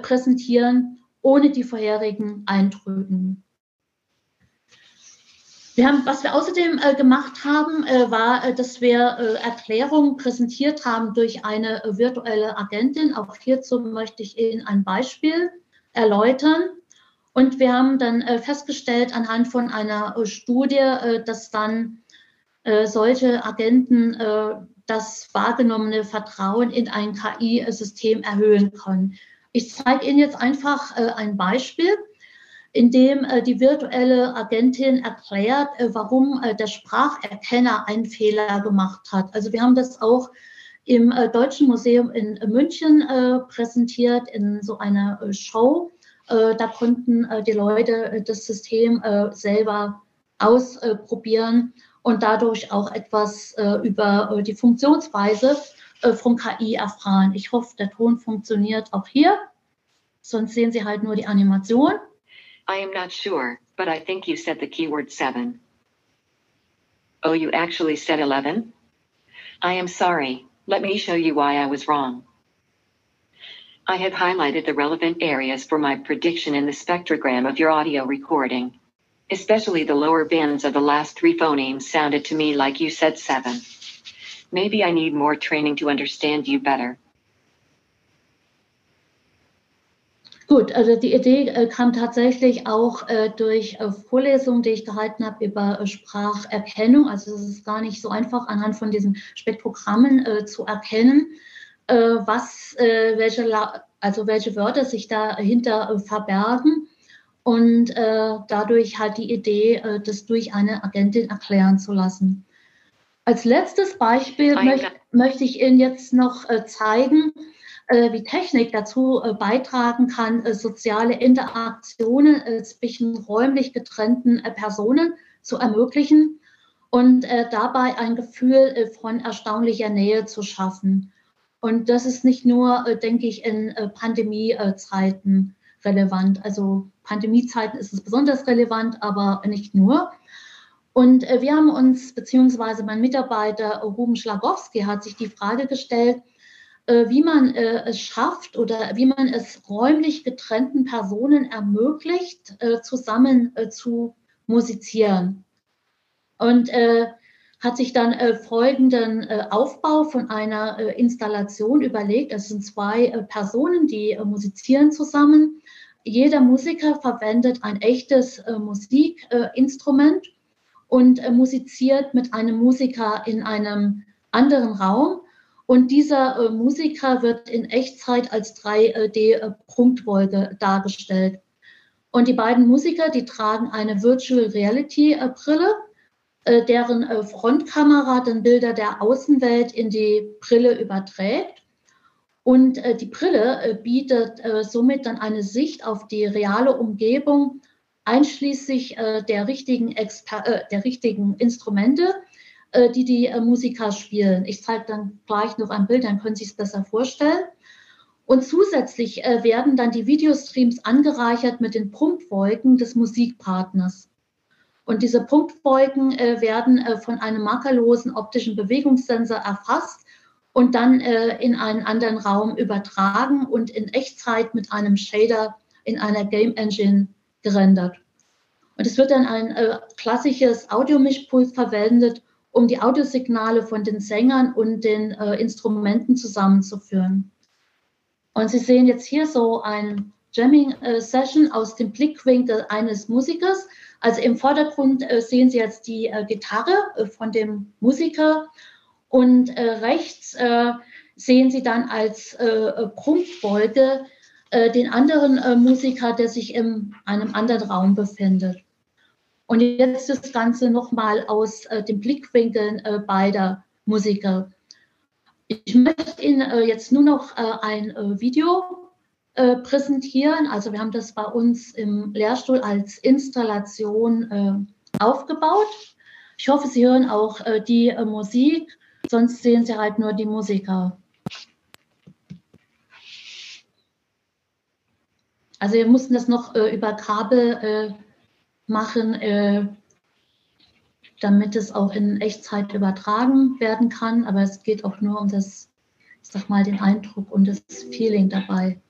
präsentieren, ohne die vorherigen Eindrücken. Wir haben, was wir außerdem äh, gemacht haben, äh, war, äh, dass wir äh, Erklärungen präsentiert haben durch eine äh, virtuelle Agentin. Auch hierzu möchte ich Ihnen ein Beispiel erläutern. Und wir haben dann äh, festgestellt anhand von einer Studie, dass dann solche Agenten das wahrgenommene Vertrauen in ein KI-System erhöhen können. Ich zeige Ihnen jetzt einfach ein Beispiel in dem äh, die virtuelle Agentin erklärt, äh, warum äh, der Spracherkenner einen Fehler gemacht hat. Also wir haben das auch im äh, Deutschen Museum in äh, München äh, präsentiert in so einer Show. da konnten die Leute das System selber ausprobieren und dadurch auch etwas über die Funktionsweise von KI erfahren. Ich hoffe, der Ton funktioniert auch hier. Sonst sehen Sie halt nur die Animation. I am not sure, but I think you said the keyword 7. Oh, you actually said 11? I am sorry, let me show you why I was wrong. I have highlighted the relevant areas for my prediction in the spectrogram of your audio recording. Especially the lower bands of the last three phonemes sounded to me like you said 7. Maybe I need more training to understand you better. Gut, also die Idee äh, kam tatsächlich auch äh, durch äh, Vorlesungen, die ich gehalten habe über äh, Spracherkennung. Also es ist gar nicht so einfach anhand von diesen Spektrogrammen äh, zu erkennen, äh, was, welche, also welche Wörter sich dahinter verbergen. Und dadurch halt die Idee, das durch eine Agentin erklären zu lassen. Als letztes Beispiel möcht, möchte ich Ihnen jetzt noch zeigen, wie Technik dazu äh, beitragen kann, äh, soziale Interaktionen zwischen räumlich getrennten Personen zu ermöglichen und dabei ein Gefühl von erstaunlicher Nähe zu schaffen. Und das ist nicht nur, denke ich, in Pandemiezeiten relevant. Also Pandemiezeiten ist es besonders relevant, aber nicht nur. Und wir haben uns, beziehungsweise mein Mitarbeiter Ruben Schlagowski hat sich die Frage gestellt, äh, wie man äh, es schafft oder wie man es räumlich getrennten Personen ermöglicht, äh, zusammen zu musizieren. Und hat sich dann folgenden Aufbau von einer Installation überlegt. Es sind zwei Personen, die musizieren zusammen. Jeder Musiker verwendet ein echtes Musikinstrument und musiziert mit einem Musiker in einem anderen Raum und dieser äh, Musiker wird in Echtzeit als 3D-Punktwolke äh, dargestellt. Und die beiden Musiker, die tragen eine Virtual Reality-Brille, äh, deren Frontkamera dann Bilder der Außenwelt in die Brille überträgt. Und die Brille bietet somit dann eine Sicht auf die reale Umgebung, einschließlich der, richtigen der richtigen Instrumente die die äh, Musiker spielen. Ich zeige dann gleich noch ein Bild, dann können Sie es besser vorstellen. Und zusätzlich äh, werden dann die Videostreams angereichert mit den Punktwolken des Musikpartners. Und diese Punktwolken werden von einem makellosen optischen Bewegungssensor erfasst und dann in einen anderen Raum übertragen und in Echtzeit mit einem Shader in einer Game Engine gerendert. Und es wird dann ein klassisches Audiomischpult verwendet, um die Audiosignale von den Sängern und den äh, Instrumenten zusammenzuführen. Und Sie sehen jetzt hier so ein Jamming-Session äh, aus dem Blickwinkel eines Musikers. Also im Vordergrund äh, sehen Sie jetzt die äh, Gitarre äh, von dem Musiker und äh, rechts sehen Sie dann als Prunkfolge den anderen Musiker, der sich in einem anderen Raum befindet. Und jetzt das Ganze nochmal aus äh, den Blickwinkeln äh, beider Musiker. Ich möchte Ihnen äh, jetzt nur noch äh, ein äh, Video äh, präsentieren. Also wir haben das bei uns im Lehrstuhl als Installation aufgebaut. Ich hoffe, Sie hören auch die Musik, sonst sehen Sie halt nur die Musiker. Also wir mussten das noch über Kabel machen, äh, damit es auch in Echtzeit übertragen werden kann. Aber es geht auch nur um das, ich sag mal, den Eindruck und das Feeling dabei.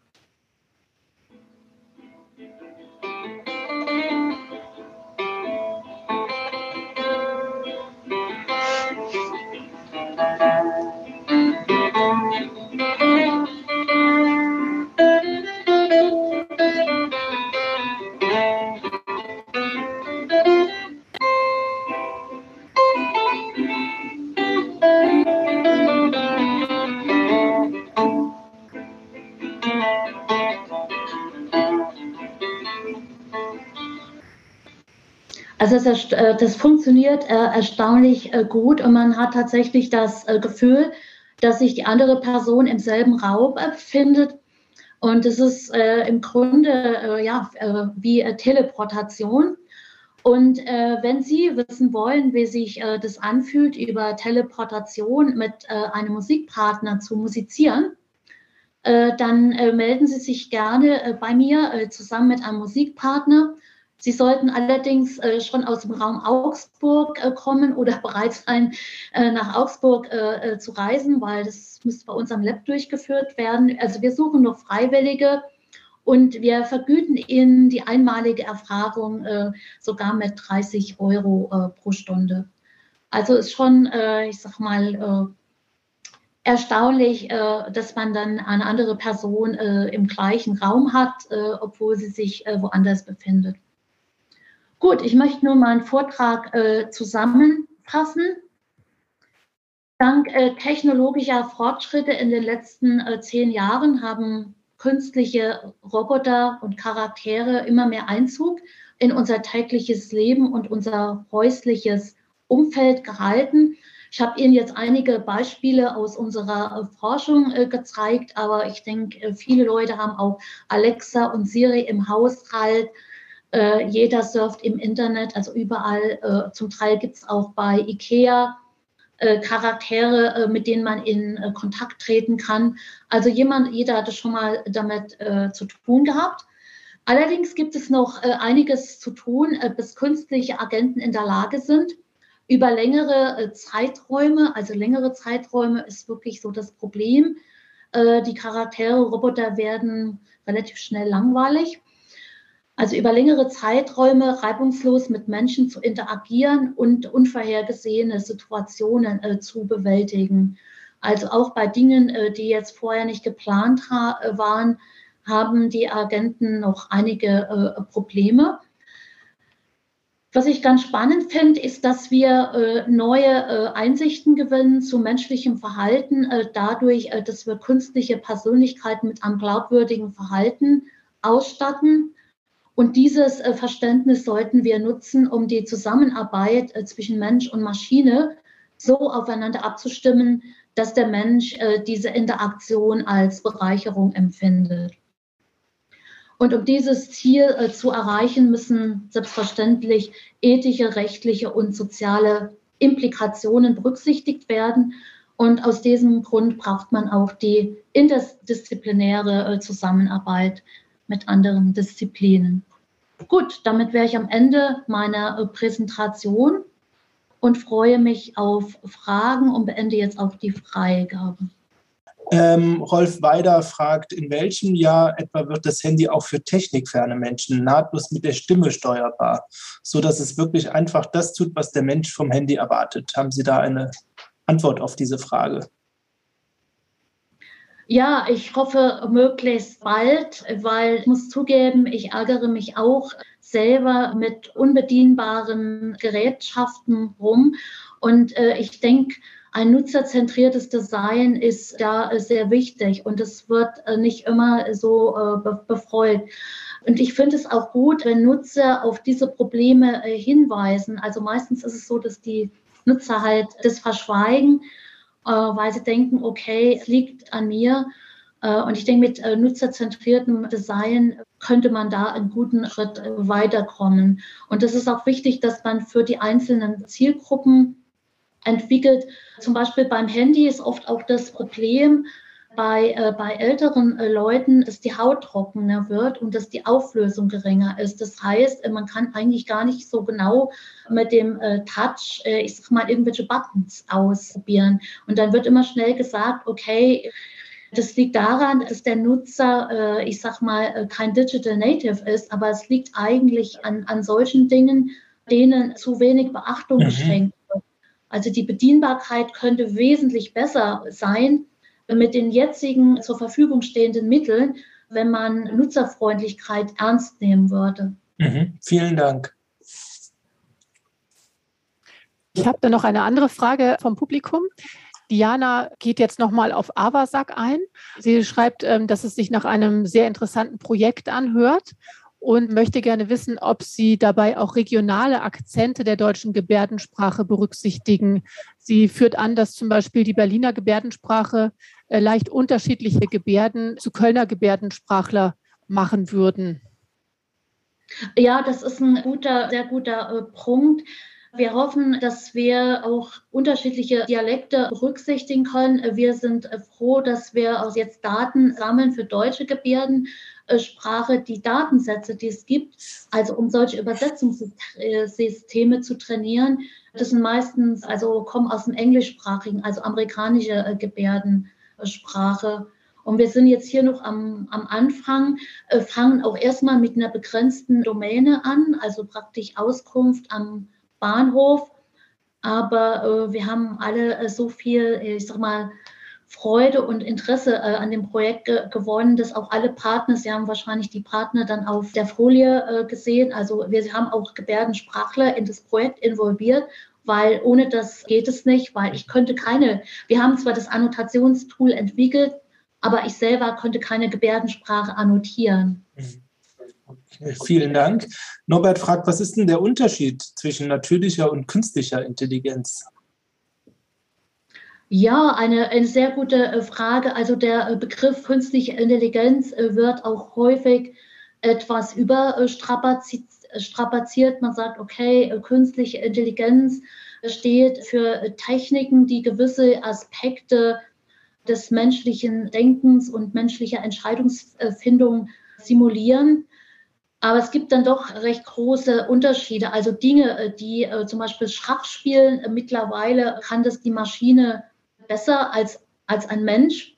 Das, äh, das funktioniert äh, erstaunlich äh, gut und man hat tatsächlich das Gefühl, dass sich die andere Person im selben Raum befindet. Und es ist im Grunde ja, wie Teleportation. Und wenn Sie wissen wollen, wie sich das anfühlt, über Teleportation mit einem Musikpartner zu musizieren, dann melden Sie sich gerne bei mir zusammen mit einem Musikpartner. Sie sollten allerdings äh, schon aus dem Raum Augsburg äh, kommen oder bereit sein, äh, nach Augsburg zu reisen, weil das müsste bei uns am Lab durchgeführt werden. Also wir suchen noch Freiwillige und wir vergüten Ihnen die einmalige Erfahrung äh, sogar mit 30 Euro pro Stunde. Also ist schon, ich sag mal, erstaunlich, dass man dann eine andere Person im gleichen Raum hat, obwohl sie sich woanders befindet. Gut, ich möchte nur meinen Vortrag äh, zusammenfassen. Dank äh, technologischer Fortschritte in den letzten zehn Jahren haben künstliche Roboter und Charaktere immer mehr Einzug in unser tägliches Leben und unser häusliches Umfeld gehalten. Ich habe Ihnen jetzt einige Beispiele aus unserer äh, Forschung äh, gezeigt, aber ich denke, äh, viele Leute haben auch Alexa und Siri im Haushalt. Äh, jeder surft im Internet, also überall. Äh, zum Teil gibt es auch bei IKEA äh, Charaktere, mit denen man in Kontakt treten kann. Also jemand, jeder hatte schon mal damit zu tun gehabt. Allerdings gibt es noch einiges zu tun, bis künstliche Agenten in der Lage sind, über längere äh, Zeiträume, also längere Zeiträume ist wirklich so das Problem. Äh, die Charaktere, Roboter werden relativ schnell langweilig. Also über längere Zeiträume reibungslos mit Menschen zu interagieren und unvorhergesehene Situationen äh, zu bewältigen. Also auch bei Dingen, äh, die jetzt vorher nicht geplant ha waren, haben die Agenten noch einige äh, Probleme. Was ich ganz spannend finde, ist, dass wir äh, neue äh, Einsichten gewinnen zu menschlichem Verhalten, äh, dadurch, äh, dass wir künstliche Persönlichkeiten mit einem glaubwürdigen Verhalten ausstatten. Und dieses äh, Verständnis sollten wir nutzen, um die Zusammenarbeit äh, zwischen Mensch und Maschine so aufeinander abzustimmen, dass der Mensch diese Interaktion als Bereicherung empfindet. Und um dieses Ziel äh, zu erreichen, müssen selbstverständlich ethische, rechtliche und soziale Implikationen berücksichtigt werden. Und aus diesem Grund braucht man auch die interdisziplinäre äh, Zusammenarbeit mit anderen Disziplinen. Gut, damit wäre ich am Ende meiner äh, Präsentation und freue mich auf Fragen und beende jetzt auch die Freigabe. Ähm, Rolf Weider fragt, in welchem Jahr etwa wird das Handy auch für technikferne Menschen nahtlos mit der Stimme steuerbar, sodass es wirklich einfach das tut, was der Mensch vom Handy erwartet? Haben Sie da eine Antwort auf diese Frage? Ja, ich hoffe möglichst bald, weil ich muss zugeben, ich ärgere mich auch selber mit unbedienbaren Gerätschaften rum. Und äh, ich denke, ein nutzerzentriertes Design ist da sehr wichtig und es wird äh, nicht immer so äh, befreut. Und ich finde es auch gut, wenn Nutzer auf diese Probleme äh, hinweisen. Also meistens ist es so, dass die Nutzer halt das verschweigen, weil sie denken, okay, es liegt an mir. Und ich denke, mit nutzerzentriertem Design könnte man da einen guten Schritt weiterkommen. Und es ist auch wichtig, dass man für die einzelnen Zielgruppen entwickelt. Zum Beispiel beim Handy ist oft auch das Problem, bei, äh, bei älteren äh, Leuten, dass die Haut trockener wird und dass die Auflösung geringer ist. Das heißt, äh, man kann eigentlich gar nicht so genau mit dem äh, Touch, äh, ich sag mal, irgendwelche Buttons ausprobieren. Und dann wird immer schnell gesagt, okay, das liegt daran, dass der Nutzer, äh, ich sag mal, kein Digital Native ist, aber es liegt eigentlich an, an solchen Dingen, denen zu wenig Beachtung mhm. geschenkt also die Bedienbarkeit könnte wesentlich besser sein mit den jetzigen zur Verfügung stehenden Mitteln, wenn man Nutzerfreundlichkeit ernst nehmen würde. Mhm. Vielen Dank. Ich habe da noch eine andere Frage vom Publikum. Diana geht jetzt nochmal auf Avasak ein. Sie schreibt, ähm, dass es sich nach einem sehr interessanten Projekt anhört und möchte gerne wissen, ob Sie dabei auch regionale Akzente der deutschen Gebärdensprache berücksichtigen. Sie führt an, dass zum Beispiel die Berliner Gebärdensprache leicht unterschiedliche Gebärden zu Kölner Gebärdensprachler machen würden. Ja, das ist ein guter, sehr guter äh, Punkt. Wir hoffen, dass wir auch unterschiedliche Dialekte berücksichtigen können. Wir sind äh, froh, dass wir jetzt Daten sammeln für deutsche Gebärden äh, Sprache die Datensätze, die es gibt, also um solche Übersetzungssysteme zu trainieren. Das sind meistens, also kommen aus dem englischsprachigen, also amerikanische äh, Gebärdensprache. Und wir sind jetzt hier noch am, am Anfang, äh, fangen auch erstmal mit einer begrenzten Domäne an, also praktisch Auskunft am Bahnhof. Aber äh, wir haben alle äh, so viel, ich sag mal, Freude und Interesse äh, an dem Projekt ge gewonnen, dass auch alle Partner, Sie haben wahrscheinlich die Partner dann auf der Folie äh, gesehen, also wir haben auch Gebärdensprachler in das Projekt involviert, weil ohne das geht es nicht, weil ich könnte keine, wir haben zwar das Annotationstool entwickelt, aber ich selber konnte keine Gebärdensprache annotieren. Vielen Dank. Norbert fragt, was ist denn der Unterschied zwischen natürlicher und künstlicher Intelligenz? Ja, eine, eine sehr gute äh, Frage. Also der äh, Begriff künstliche Intelligenz äh, wird auch häufig etwas überstrapaziert. Man sagt, okay, künstliche Intelligenz steht für Techniken, die gewisse Aspekte des menschlichen Denkens und menschlicher Entscheidungsfindung simulieren. Aber es gibt dann doch recht große Unterschiede. Also Dinge, die zum Beispiel Schachspielen, mittlerweile kann das die Maschine besser als, als ein Mensch.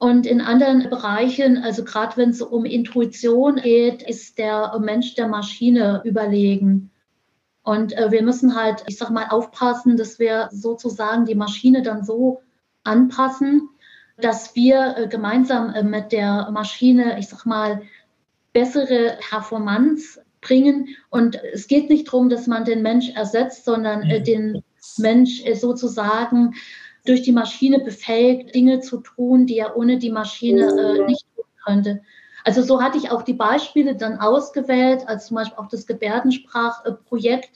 Und in anderen Bereichen, also gerade wenn es um Intuition geht, ist der Mensch der Maschine überlegen. Und äh, wir müssen halt, ich sag mal, aufpassen, dass wir sozusagen die Maschine dann so anpassen, dass wir äh, gemeinsam äh, mit der Maschine, ich sag mal, bessere Performance bringen. Und es geht nicht darum, dass man den Mensch ersetzt, sondern äh, den Mensch äh, sozusagen durch die Maschine befähigt, Dinge zu tun, die er ohne die Maschine äh, nicht tun könnte. Also so hatte ich auch die Beispiele dann ausgewählt, als zum Beispiel auch das Gebärdensprachprojekt.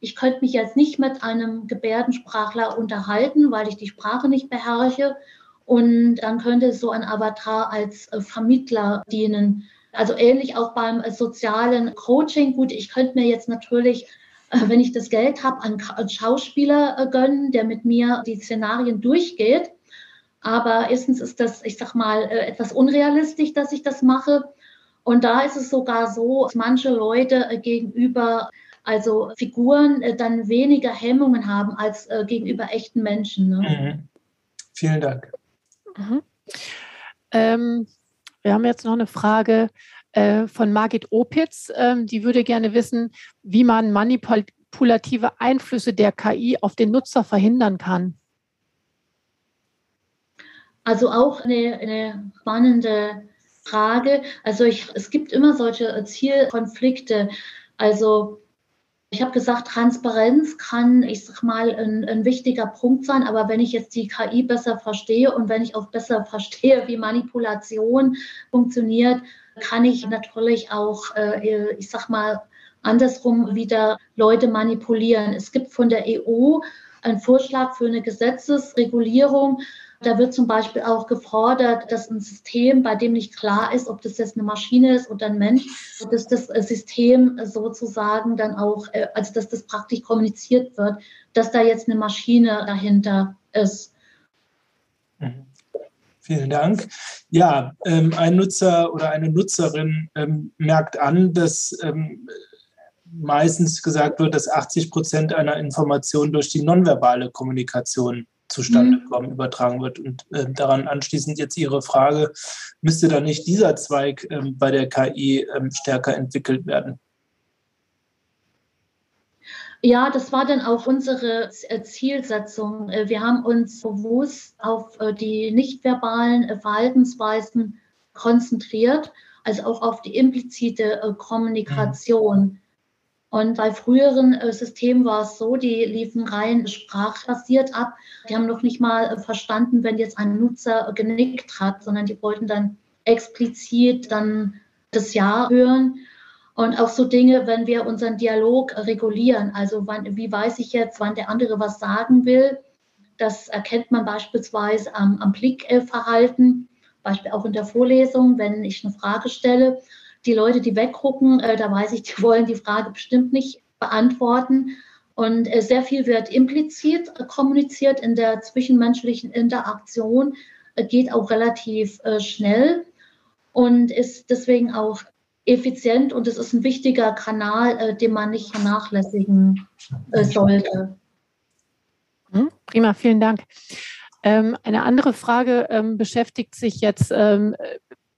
Ich könnte mich jetzt nicht mit einem Gebärdensprachler unterhalten, weil ich die Sprache nicht beherrsche. Und dann könnte so ein Avatar als äh, Vermittler dienen. Also ähnlich auch beim äh, sozialen Coaching. Gut, ich könnte mir jetzt natürlich wenn ich das Geld habe, einen, Schauspieler äh, gönnen, der mit mir die Szenarien durchgeht. Aber erstens ist das, ich sag mal, äh, etwas unrealistisch, dass ich das mache. Und da ist es sogar so, dass manche Leute gegenüber, also Figuren, dann weniger Hemmungen haben als gegenüber echten Menschen. Ne? Mhm. Vielen Dank. Mhm. Ähm, wir haben jetzt noch eine Frage äh, von Margit Opitz. Ähm, die würde gerne wissen, wie man manipulative Einflüsse der KI auf den Nutzer verhindern kann. Also auch eine, eine spannende Frage. Also ich, es gibt immer solche Zielkonflikte. Also ich habe gesagt, Transparenz kann, ich sag mal, ein, ein, wichtiger Punkt sein. Aber wenn ich jetzt die KI besser verstehe und wenn ich auch besser verstehe, wie Manipulation funktioniert, kann ich natürlich auch, äh, ich sag mal, andersrum wieder Leute manipulieren. Es gibt von der EU einen Vorschlag für eine Gesetzesregulierung, da wird zum Beispiel auch gefordert, dass ein System, bei dem nicht klar ist, ob das jetzt eine Maschine ist oder ein Mensch, dass das System sozusagen dann auch, äh, also dass das praktisch kommuniziert wird, dass da jetzt eine Maschine dahinter ist. Mhm. Vielen Dank. Ja, ähm, ein Nutzer oder eine Nutzerin ähm, merkt an, dass ähm, meistens gesagt wird, dass 80 Prozent einer Information durch die nonverbale Kommunikation zustande mhm. kommen, übertragen wird. Und äh, daran anschließend jetzt Ihre Frage, müsste da nicht dieser Zweig äh, bei der KI äh, stärker entwickelt werden? Ja, das war dann auch unsere äh, Zielsetzung. Äh, wir haben uns bewusst auf äh, die nichtverbalen Verhaltensweisen konzentriert, also auch auf die implizite Kommunikation. Und bei früheren Systemen war es so, die liefen rein sprachbasiert ab. Die haben noch nicht mal verstanden, wenn jetzt ein Nutzer genickt hat, sondern die wollten dann explizit dann das Ja hören. Und auch so Dinge, wenn wir unseren Dialog regulieren, also wann, wie weiß ich jetzt, wann der andere was sagen will, das erkennt man beispielsweise am, am Blickverhalten, Beispiel auch in der Vorlesung, wenn ich eine Frage stelle. Die Leute, die weggucken, äh, da weiß ich, die wollen die Frage bestimmt nicht beantworten. Und äh, sehr viel wird implizit äh, kommuniziert in der zwischenmenschlichen Interaktion, äh, geht auch relativ äh, schnell. Und ist deswegen auch effizient und es ist ein wichtiger Kanal, äh, den man nicht vernachlässigen sollte. Hm, prima, vielen Dank. Ähm, eine andere Frage ähm, beschäftigt sich jetzt ähm,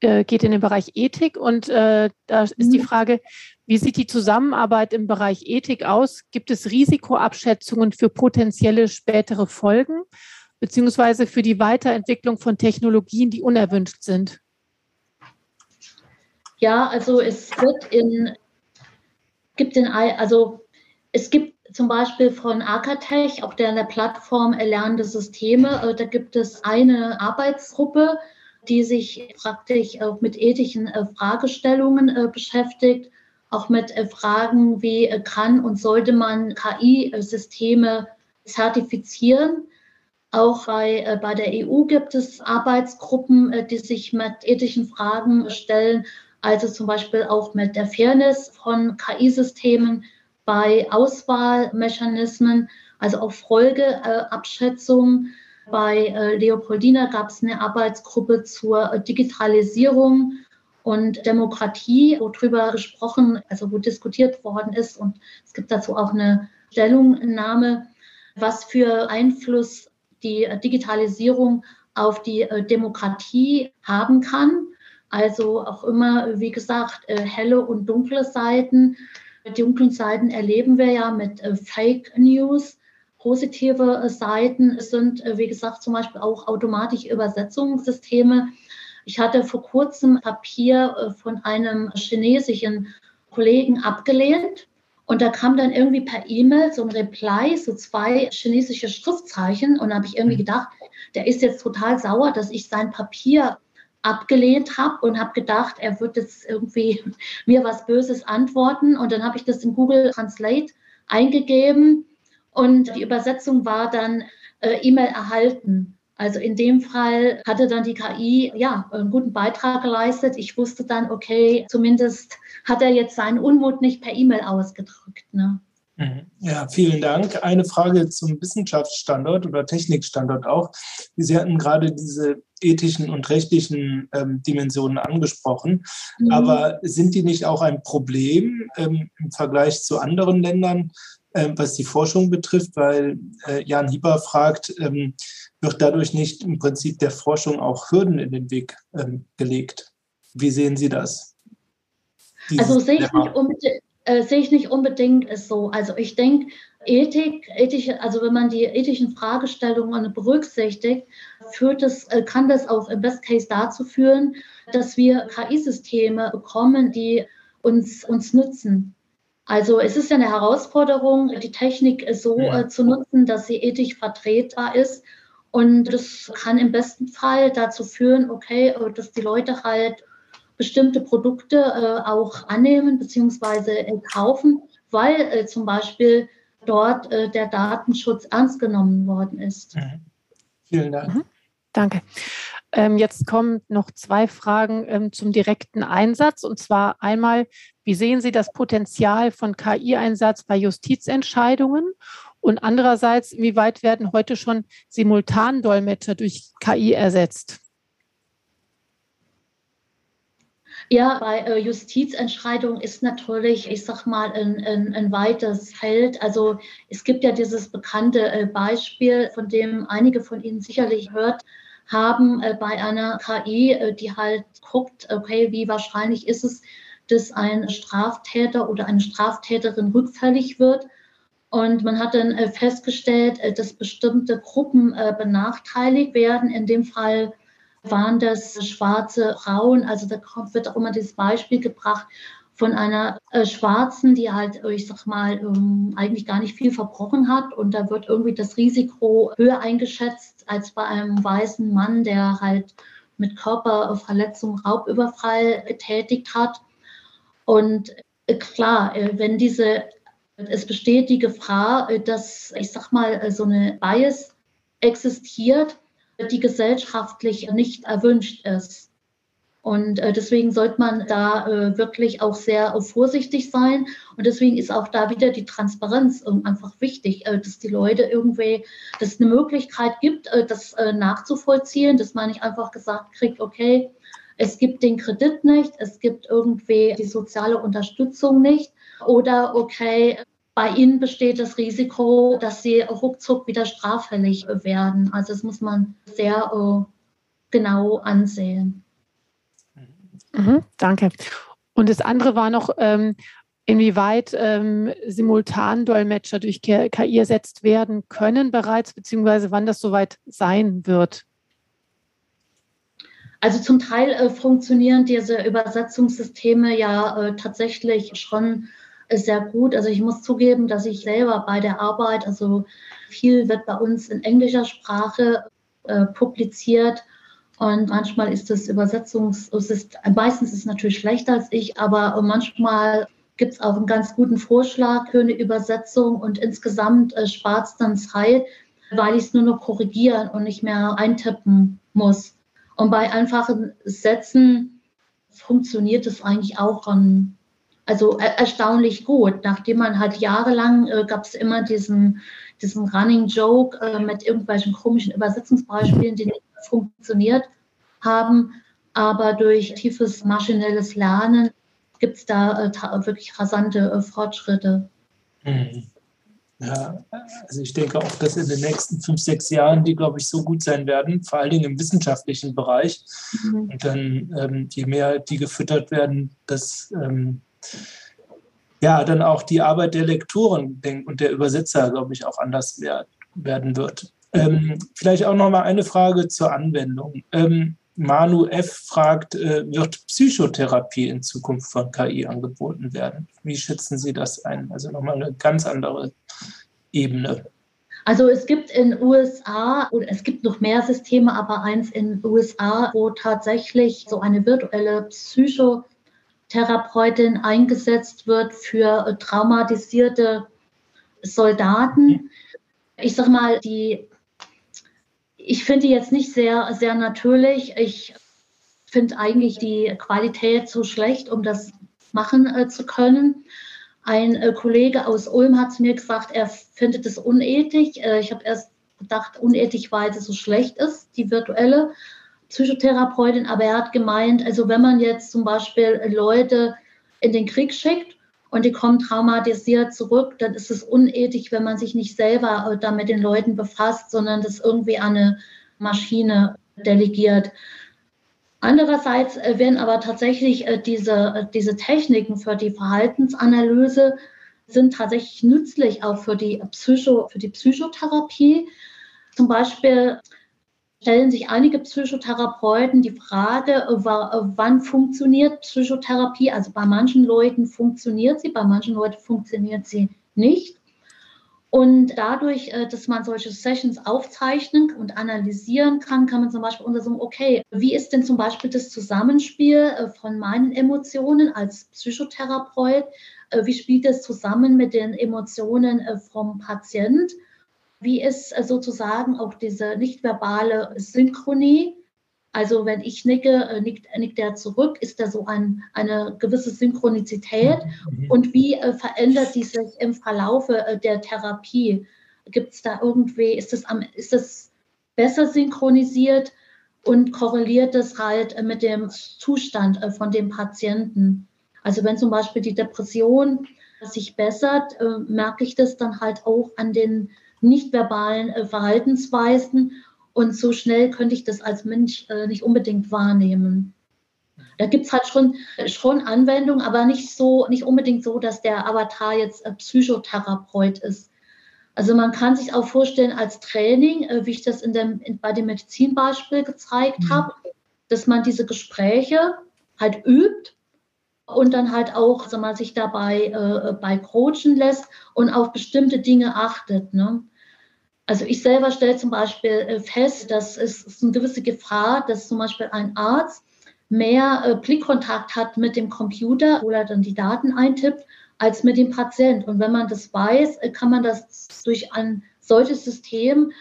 äh, geht in den Bereich Ethik und äh, da ist die mhm. Frage, wie sieht die Zusammenarbeit im Bereich Ethik aus? Gibt es Risikoabschätzungen für potenzielle spätere Folgen? beziehungsweise für die Weiterentwicklung von Technologien, die unerwünscht sind? Ja, also es wird in, gibt in, also es gibt zum Beispiel von Arcatech, auch der, der Plattform Erlernende Systeme, äh, da gibt es eine Arbeitsgruppe, die sich praktisch auch mit ethischen äh, Fragestellungen äh, beschäftigt, auch mit Fragen wie kann und sollte man KI-Systeme zertifizieren. Auch bei, bei der EU gibt es Arbeitsgruppen, die sich mit ethischen Fragen stellen, also zum Beispiel auch mit der Fairness von KI-Systemen bei Auswahlmechanismen, also auch Folgeabschätzung. Bei äh, Leopoldina gab es eine Arbeitsgruppe zur Digitalisierung und Demokratie, wo drüber gesprochen, also wo diskutiert worden ist. Und es gibt dazu auch eine Stellungnahme, was für Einfluss die Digitalisierung auf die äh, Demokratie haben kann. Also auch immer, wie gesagt, äh, helle und dunkle Seiten. Die dunklen Seiten erleben wir ja mit äh, Fake News. Positive äh, Seiten sind, wie gesagt, zum Beispiel auch automatische Übersetzungssysteme. Ich hatte vor kurzem Papier von einem chinesischen Kollegen abgelehnt. Und da kam dann irgendwie per E-Mail so ein Reply, so zwei chinesische Schriftzeichen. Und da habe ich irgendwie mhm. gedacht, der ist jetzt total sauer, dass ich sein Papier abgelehnt habe und habe gedacht, er wird jetzt irgendwie mir was Böses antworten. Und dann habe ich das in Google Translate eingegeben und die Übersetzung war dann äh, E-Mail erhalten. Also in dem Fall hatte dann die KI ja einen guten Beitrag geleistet. Ich wusste dann, okay, zumindest hat er jetzt seinen Unmut nicht per E-Mail ausgedrückt. Ne? Mhm. Ja, vielen Dank. Eine Frage zum Wissenschaftsstandort oder Technikstandort auch. Sie hatten gerade diese ethischen und rechtlichen ähm, Dimensionen angesprochen. Mhm. Aber sind die nicht auch ein Problem ähm, im Vergleich zu anderen Ländern, ähm, was die Forschung betrifft? Weil äh, Jan Hieber fragt, ähm, wird dadurch nicht im Prinzip der Forschung auch Hürden in den Weg ähm, gelegt? Wie sehen Sie das? also sehe ich nicht unbedingt äh, sehe ich nicht unbedingt so. Also ich denke, Ethik, ethische, also wenn man die ethischen Fragestellungen berücksichtigt, führt es, äh, kann das auch im Best Case dazu führen, dass wir KI-Systeme bekommen, die uns, uns nützen. Also es ist ja eine Herausforderung, die Technik so ja. äh, zu nutzen, dass sie ethisch vertretbar ist. Und das kann im besten Fall dazu führen, okay, äh, dass die Leute halt bestimmte Produkte äh, auch annehmen bzw. Äh, kaufen, weil äh, zum Beispiel dort äh, der Datenschutz ernst genommen worden ist. Mhm. Vielen Dank. Mhm. Danke. Ähm, jetzt kommen noch zwei Fragen ähm, zum direkten Einsatz. Und zwar einmal, wie sehen Sie das Potenzial von KI-Einsatz bei Justizentscheidungen? Und andererseits, wie weit werden heute schon Simultandolmetscher durch KI ersetzt? Ja, bei äh, Justizentscheidungen ist natürlich, ich sag mal, ein, ein, ein, weites Feld. Also es gibt ja dieses bekannte äh, Beispiel, von dem einige von Ihnen sicherlich hört haben, äh, bei einer KI, äh, die halt guckt, okay, wie wahrscheinlich ist es, dass ein Straftäter oder eine Straftäterin rückfällig wird. Und man hat dann äh, festgestellt, äh, dass bestimmte Gruppen benachteiligt werden. In dem Fall waren das schwarze Frauen. Also da wird auch immer dieses Beispiel gebracht von einer äh, Schwarzen, die halt, ich sag mal, ähm, eigentlich gar nicht viel verbrochen hat. Und da wird irgendwie das Risiko höher eingeschätzt als bei einem weißen Mann, der halt mit Körperverletzung Raubüberfall getätigt hat. Und äh, klar, äh, wenn diese, es besteht die Gefahr, äh, dass, ich sag mal, äh, so eine Bias existiert, die gesellschaftlich nicht erwünscht ist. Und äh, deswegen sollte man da äh, wirklich auch sehr vorsichtig sein. Und deswegen ist auch da wieder die Transparenz ähm, einfach wichtig, äh, dass die Leute irgendwie, dass es eine Möglichkeit gibt, das nachzuvollziehen, dass man nicht einfach gesagt kriegt, okay, es gibt den Kredit nicht, es gibt irgendwie die soziale Unterstützung nicht. Oder okay, bei ihnen besteht das Risiko, dass sie ruckzuck wieder straffällig werden. Also das muss man sehr äh, genau ansehen. Mhm, danke. Und das andere war noch, ähm, inwieweit ähm, Simultandolmetscher durch KI ersetzt werden können bereits, beziehungsweise wann das soweit sein wird? Also zum Teil äh, funktionieren diese Übersetzungssysteme ja äh, tatsächlich schon sehr gut. Also ich muss zugeben, dass ich selber bei der Arbeit, also viel wird bei uns in englischer Sprache äh, publiziert und manchmal ist das Übersetzungssystem, meistens ist es natürlich schlechter als ich, aber manchmal gibt es auch einen ganz guten Vorschlag für eine Übersetzung und insgesamt äh, spart es dann Zeit, weil ich es nur noch korrigieren und nicht mehr eintippen muss. Und bei einfachen Sätzen funktioniert es eigentlich auch an, also er erstaunlich gut. Nachdem man halt jahrelang äh, gab es immer diesen, diesen Running Joke äh, mit irgendwelchen komischen Übersetzungsbeispielen, die nicht funktioniert haben. Aber durch tiefes maschinelles Lernen gibt es da äh, wirklich rasante äh, Fortschritte. Mhm. Ja, also ich denke auch, dass in den nächsten fünf, sechs Jahren die, glaube ich, so gut sein werden, vor allen Dingen im wissenschaftlichen Bereich. Mhm. Und dann, ähm, je mehr die gefüttert werden, dass ähm, ja dann auch die Arbeit der Lektoren und der Übersetzer, glaube ich, auch anders werden wird. Ähm, vielleicht auch noch mal eine Frage zur Anwendung. Ähm, Manu F. fragt, äh, wird Psychotherapie in Zukunft von KI angeboten werden? Wie schätzen Sie das ein? Also nochmal eine ganz andere Ebene. Also es gibt in USA, und es gibt noch mehr Systeme, aber eins in USA, wo tatsächlich so eine virtuelle Psychotherapeutin eingesetzt wird für traumatisierte Soldaten. Ich sag mal, die ich finde die jetzt nicht sehr, sehr natürlich. Ich finde eigentlich die Qualität zu schlecht, um das machen äh, zu können. Ein äh, Kollege aus Ulm hat mir gesagt, er findet es unethisch. Äh, ich habe erst gedacht, unethisch, weil es so schlecht ist, die virtuelle Psychotherapeutin. Aber er hat gemeint, also wenn man jetzt zum Beispiel Leute in den Krieg schickt und die kommen traumatisiert zurück, dann ist es unethisch, wenn man sich nicht selber äh, da mit den Leuten befasst, sondern das irgendwie an eine Maschine delegiert. Andererseits äh, werden aber tatsächlich äh, diese, diese Techniken für die Verhaltensanalyse sind tatsächlich nützlich auch für die, Psycho, für die Psychotherapie. Zum Beispiel stellen sich einige Psychotherapeuten die Frage, äh, äh, wann funktioniert Psychotherapie? Also bei manchen Leuten funktioniert sie, bei manchen Leuten funktioniert sie nicht. Und dadurch, äh, dass man solche Sessions aufzeichnen und analysieren kann, kann man zum Beispiel untersuchen, okay, wie ist denn zum Beispiel das Zusammenspiel von meinen Emotionen als Psychotherapeut? Wie spielt das zusammen mit den Emotionen vom Patient? Wie ist äh, sozusagen auch diese nichtverbale Synchronie. Also wenn ich nicke, äh, nickt, nickt er zurück, ist da so ein, eine gewisse Synchronizität. Mhm. Und wie äh, verändert die sich im Verlaufe äh, der Therapie? Gibt es da irgendwie, ist das, am, ist das besser synchronisiert und korreliert das halt äh, mit dem Zustand von dem Patienten? Also wenn zum Beispiel die Depression sich bessert, merke ich das dann halt auch an den nichtverbalen äh, Verhaltensweisen und so schnell könnte ich das als Mensch äh, nicht unbedingt wahrnehmen. Da gibt es halt schon, schon Anwendungen, aber nicht so, nicht unbedingt so, dass der Avatar jetzt äh, Psychotherapeut ist. Also man kann sich auch vorstellen als Training, äh, wie ich das in dem, in, bei dem Medizinbeispiel gezeigt mhm. habe, dass man diese Gespräche halt übt und dann halt auch, also man sich dabei äh, bei coachen lässt und auf bestimmte Dinge achtet. Ne? Also ich selber stelle zum Beispiel äh, fest, dass es eine gewisse Gefahr, dass zum Beispiel ein Arzt mehr äh, Blickkontakt hat mit dem Computer, wo er dann die Daten eintippt, als mit dem Patient. Und wenn man das weiß, äh, kann man das durch ein solches System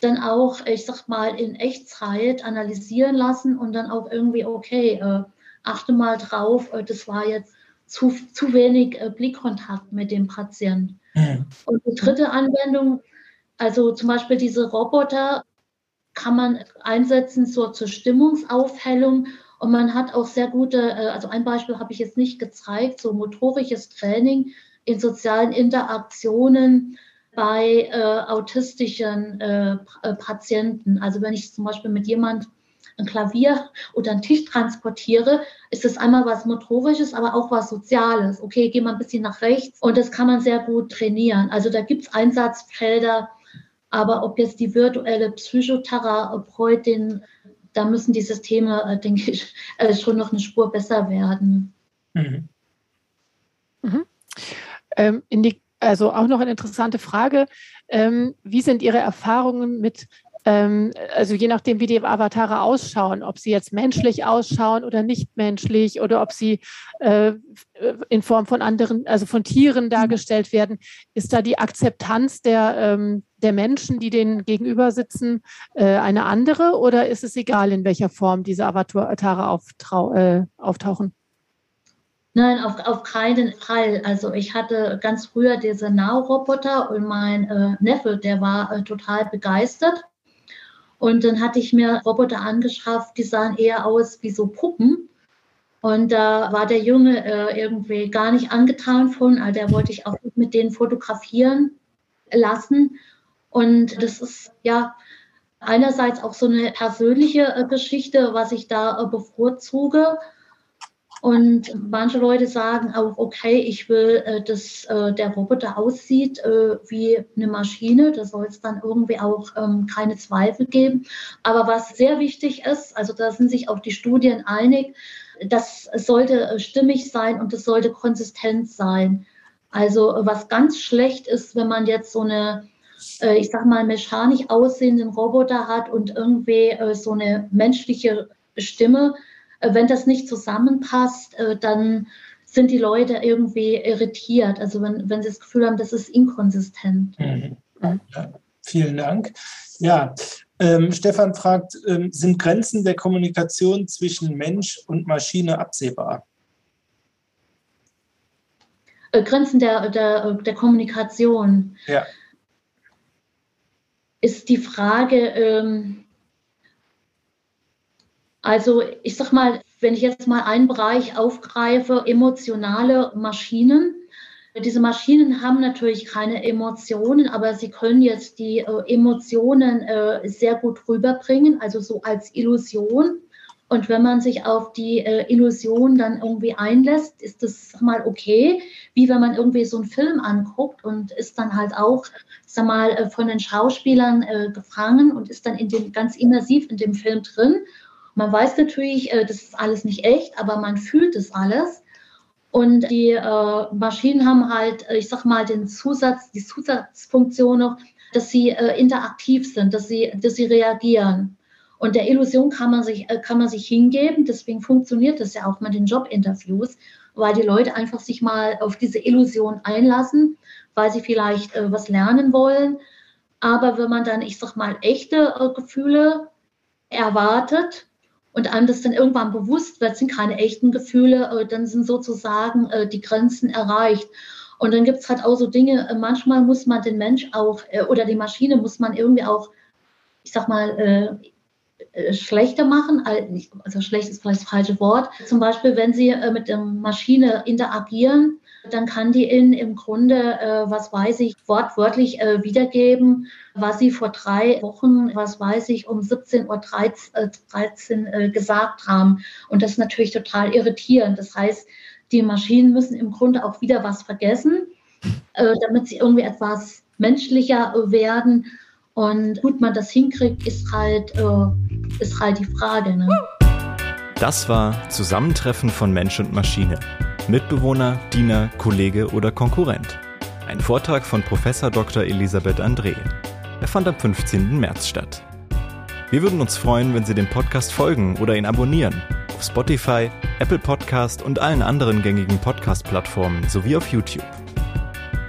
dann auch, ich sag mal, in Echtzeit analysieren lassen und dann auch irgendwie, okay, äh, achte mal drauf, äh, das war jetzt zu, zu wenig äh, Blickkontakt mit dem Patienten. Mhm. Und die dritte Anwendung also zum Beispiel diese Roboter kann man einsetzen zur, zur Stimmungsaufhellung und man hat auch sehr gute, äh, also ein Beispiel habe ich jetzt nicht gezeigt, so motorisches Training in sozialen Interaktionen bei äh, autistischen äh, äh Patienten. Also wenn ich zum Beispiel mit jemand ein Klavier oder einen Tisch transportiere, ist das einmal was Motorisches, aber auch was Soziales. Okay, geh mal ein bisschen nach rechts und das kann man sehr gut trainieren. Also da gibt es Einsatzfelder, aber ob jetzt die virtuelle Psychotherapeutin, da müssen die Systeme, äh, denke ich, äh, schon noch eine Spur besser werden. Mhm. Mhm. Ähm, die, also auch noch eine interessante Frage. Ähm, wie sind Ihre Erfahrungen mit ähm, also je nachdem, wie die Avatare ausschauen, ob sie jetzt menschlich ausschauen oder nicht menschlich oder ob sie äh, in Form von anderen, also von Tieren dargestellt werden, ist da die Akzeptanz der, ähm, der Menschen, die denen gegenüber sitzen, äh, eine andere oder ist es egal, in welcher Form diese Avatare äh, auftauchen? Nein, auf, auf keinen Fall. Also ich hatte ganz früher diese Now-Roboter und mein äh, Neffe, der war äh, total begeistert. Und dann hatte ich mir Roboter angeschafft, die sahen eher aus wie so Puppen. Und da war der Junge äh, irgendwie gar nicht angetan von, also der wollte ich auch mit denen fotografieren lassen. Und das ist ja einerseits auch so eine persönliche äh, Geschichte, was ich da äh, bevorzuge. Und manche Leute sagen auch, okay, ich will, äh, dass der Roboter aussieht wie eine Maschine. Da soll es dann irgendwie auch ähm, keine Zweifel geben. Aber was sehr wichtig ist, also da sind sich auch die Studien einig, das sollte stimmig sein und es sollte konsistent sein. Also was ganz schlecht ist, wenn man jetzt so eine äh, ich sag mal, mechanisch aussehenden Roboter hat und irgendwie äh, so eine menschliche Stimme, äh, wenn das nicht zusammenpasst, äh, dann sind die Leute irgendwie irritiert. Also wenn, wenn sie das Gefühl haben, das ist inkonsistent. Mhm. Ja, vielen Dank. Ja, ähm, Stefan fragt, ähm, sind Grenzen der Kommunikation zwischen Mensch und Maschine absehbar? Äh, Grenzen der, der, der Kommunikation. Ja. Ist die Frage, ähm, also ich sag mal, wenn ich jetzt mal einen Bereich aufgreife, emotionale Maschinen. Diese Maschinen haben natürlich keine Emotionen, aber sie können jetzt die äh, Emotionen äh, sehr gut rüberbringen, also so als Illusion. Und wenn man sich auf die äh, Illusion dann irgendwie einlässt, ist das mal okay, wie wenn man irgendwie so einen Film anguckt und ist dann halt auch, sag mal, äh, von den Schauspielern äh, gefangen und ist dann in dem ganz immersiv in dem Film drin man weiß natürlich, äh, das ist alles nicht echt, aber man fühlt es alles. Und die äh, Maschinen haben halt, äh, ich sag mal, den Zusatz, die Zusatzfunktion noch, dass sie interaktiv sind, dass sie, dass sie reagieren. Und der Illusion kann man sich, äh, kann man sich hingeben. Deswegen funktioniert das ja auch mit den Jobinterviews, weil die Leute einfach sich mal auf diese Illusion einlassen, weil sie vielleicht äh, was lernen wollen. Aber wenn man dann, ich sag mal, echte äh, Gefühle erwartet, und einem das dann irgendwann bewusst wird, sind keine echten Gefühle, äh, dann sind sozusagen äh, die Grenzen erreicht. Und dann gibt es halt auch so Dinge, manchmal muss man den Mensch auch oder die Maschine muss man irgendwie auch, ich sag mal, schlechter machen. Also schlecht ist vielleicht das falsche Wort. Zum Beispiel, wenn Sie mit der Maschine interagieren, dann kann die Ihnen im Grunde, äh, was weiß ich, wortwörtlich äh, wiedergeben, was Sie vor drei Wochen, was weiß ich, um 17.13 Uhr 13, äh, gesagt haben. Und das ist natürlich total irritierend. Das heißt, die Maschinen müssen im Grunde auch wieder was vergessen, äh, damit sie irgendwie etwas menschlicher werden. Und gut man das hinkriegt, ist halt, äh, ist halt die Frage. Ne? Das war Zusammentreffen von Mensch und Maschine. Mitbewohner, Diener, Kollege oder Konkurrent. Ein Vortrag von Prof. Dr. Elisabeth André. Er fand am 15. März statt. Wir würden uns freuen, wenn Sie dem Podcast folgen oder ihn abonnieren. Auf Spotify, Apple Podcast und allen anderen gängigen Podcast-Plattformen sowie auf YouTube.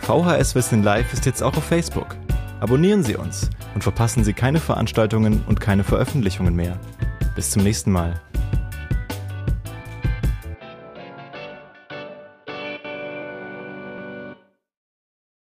VHS Wissen Live ist jetzt auch auf Facebook. Abonnieren Sie uns und verpassen Sie keine Veranstaltungen und keine Veröffentlichungen mehr. Bis zum nächsten Mal.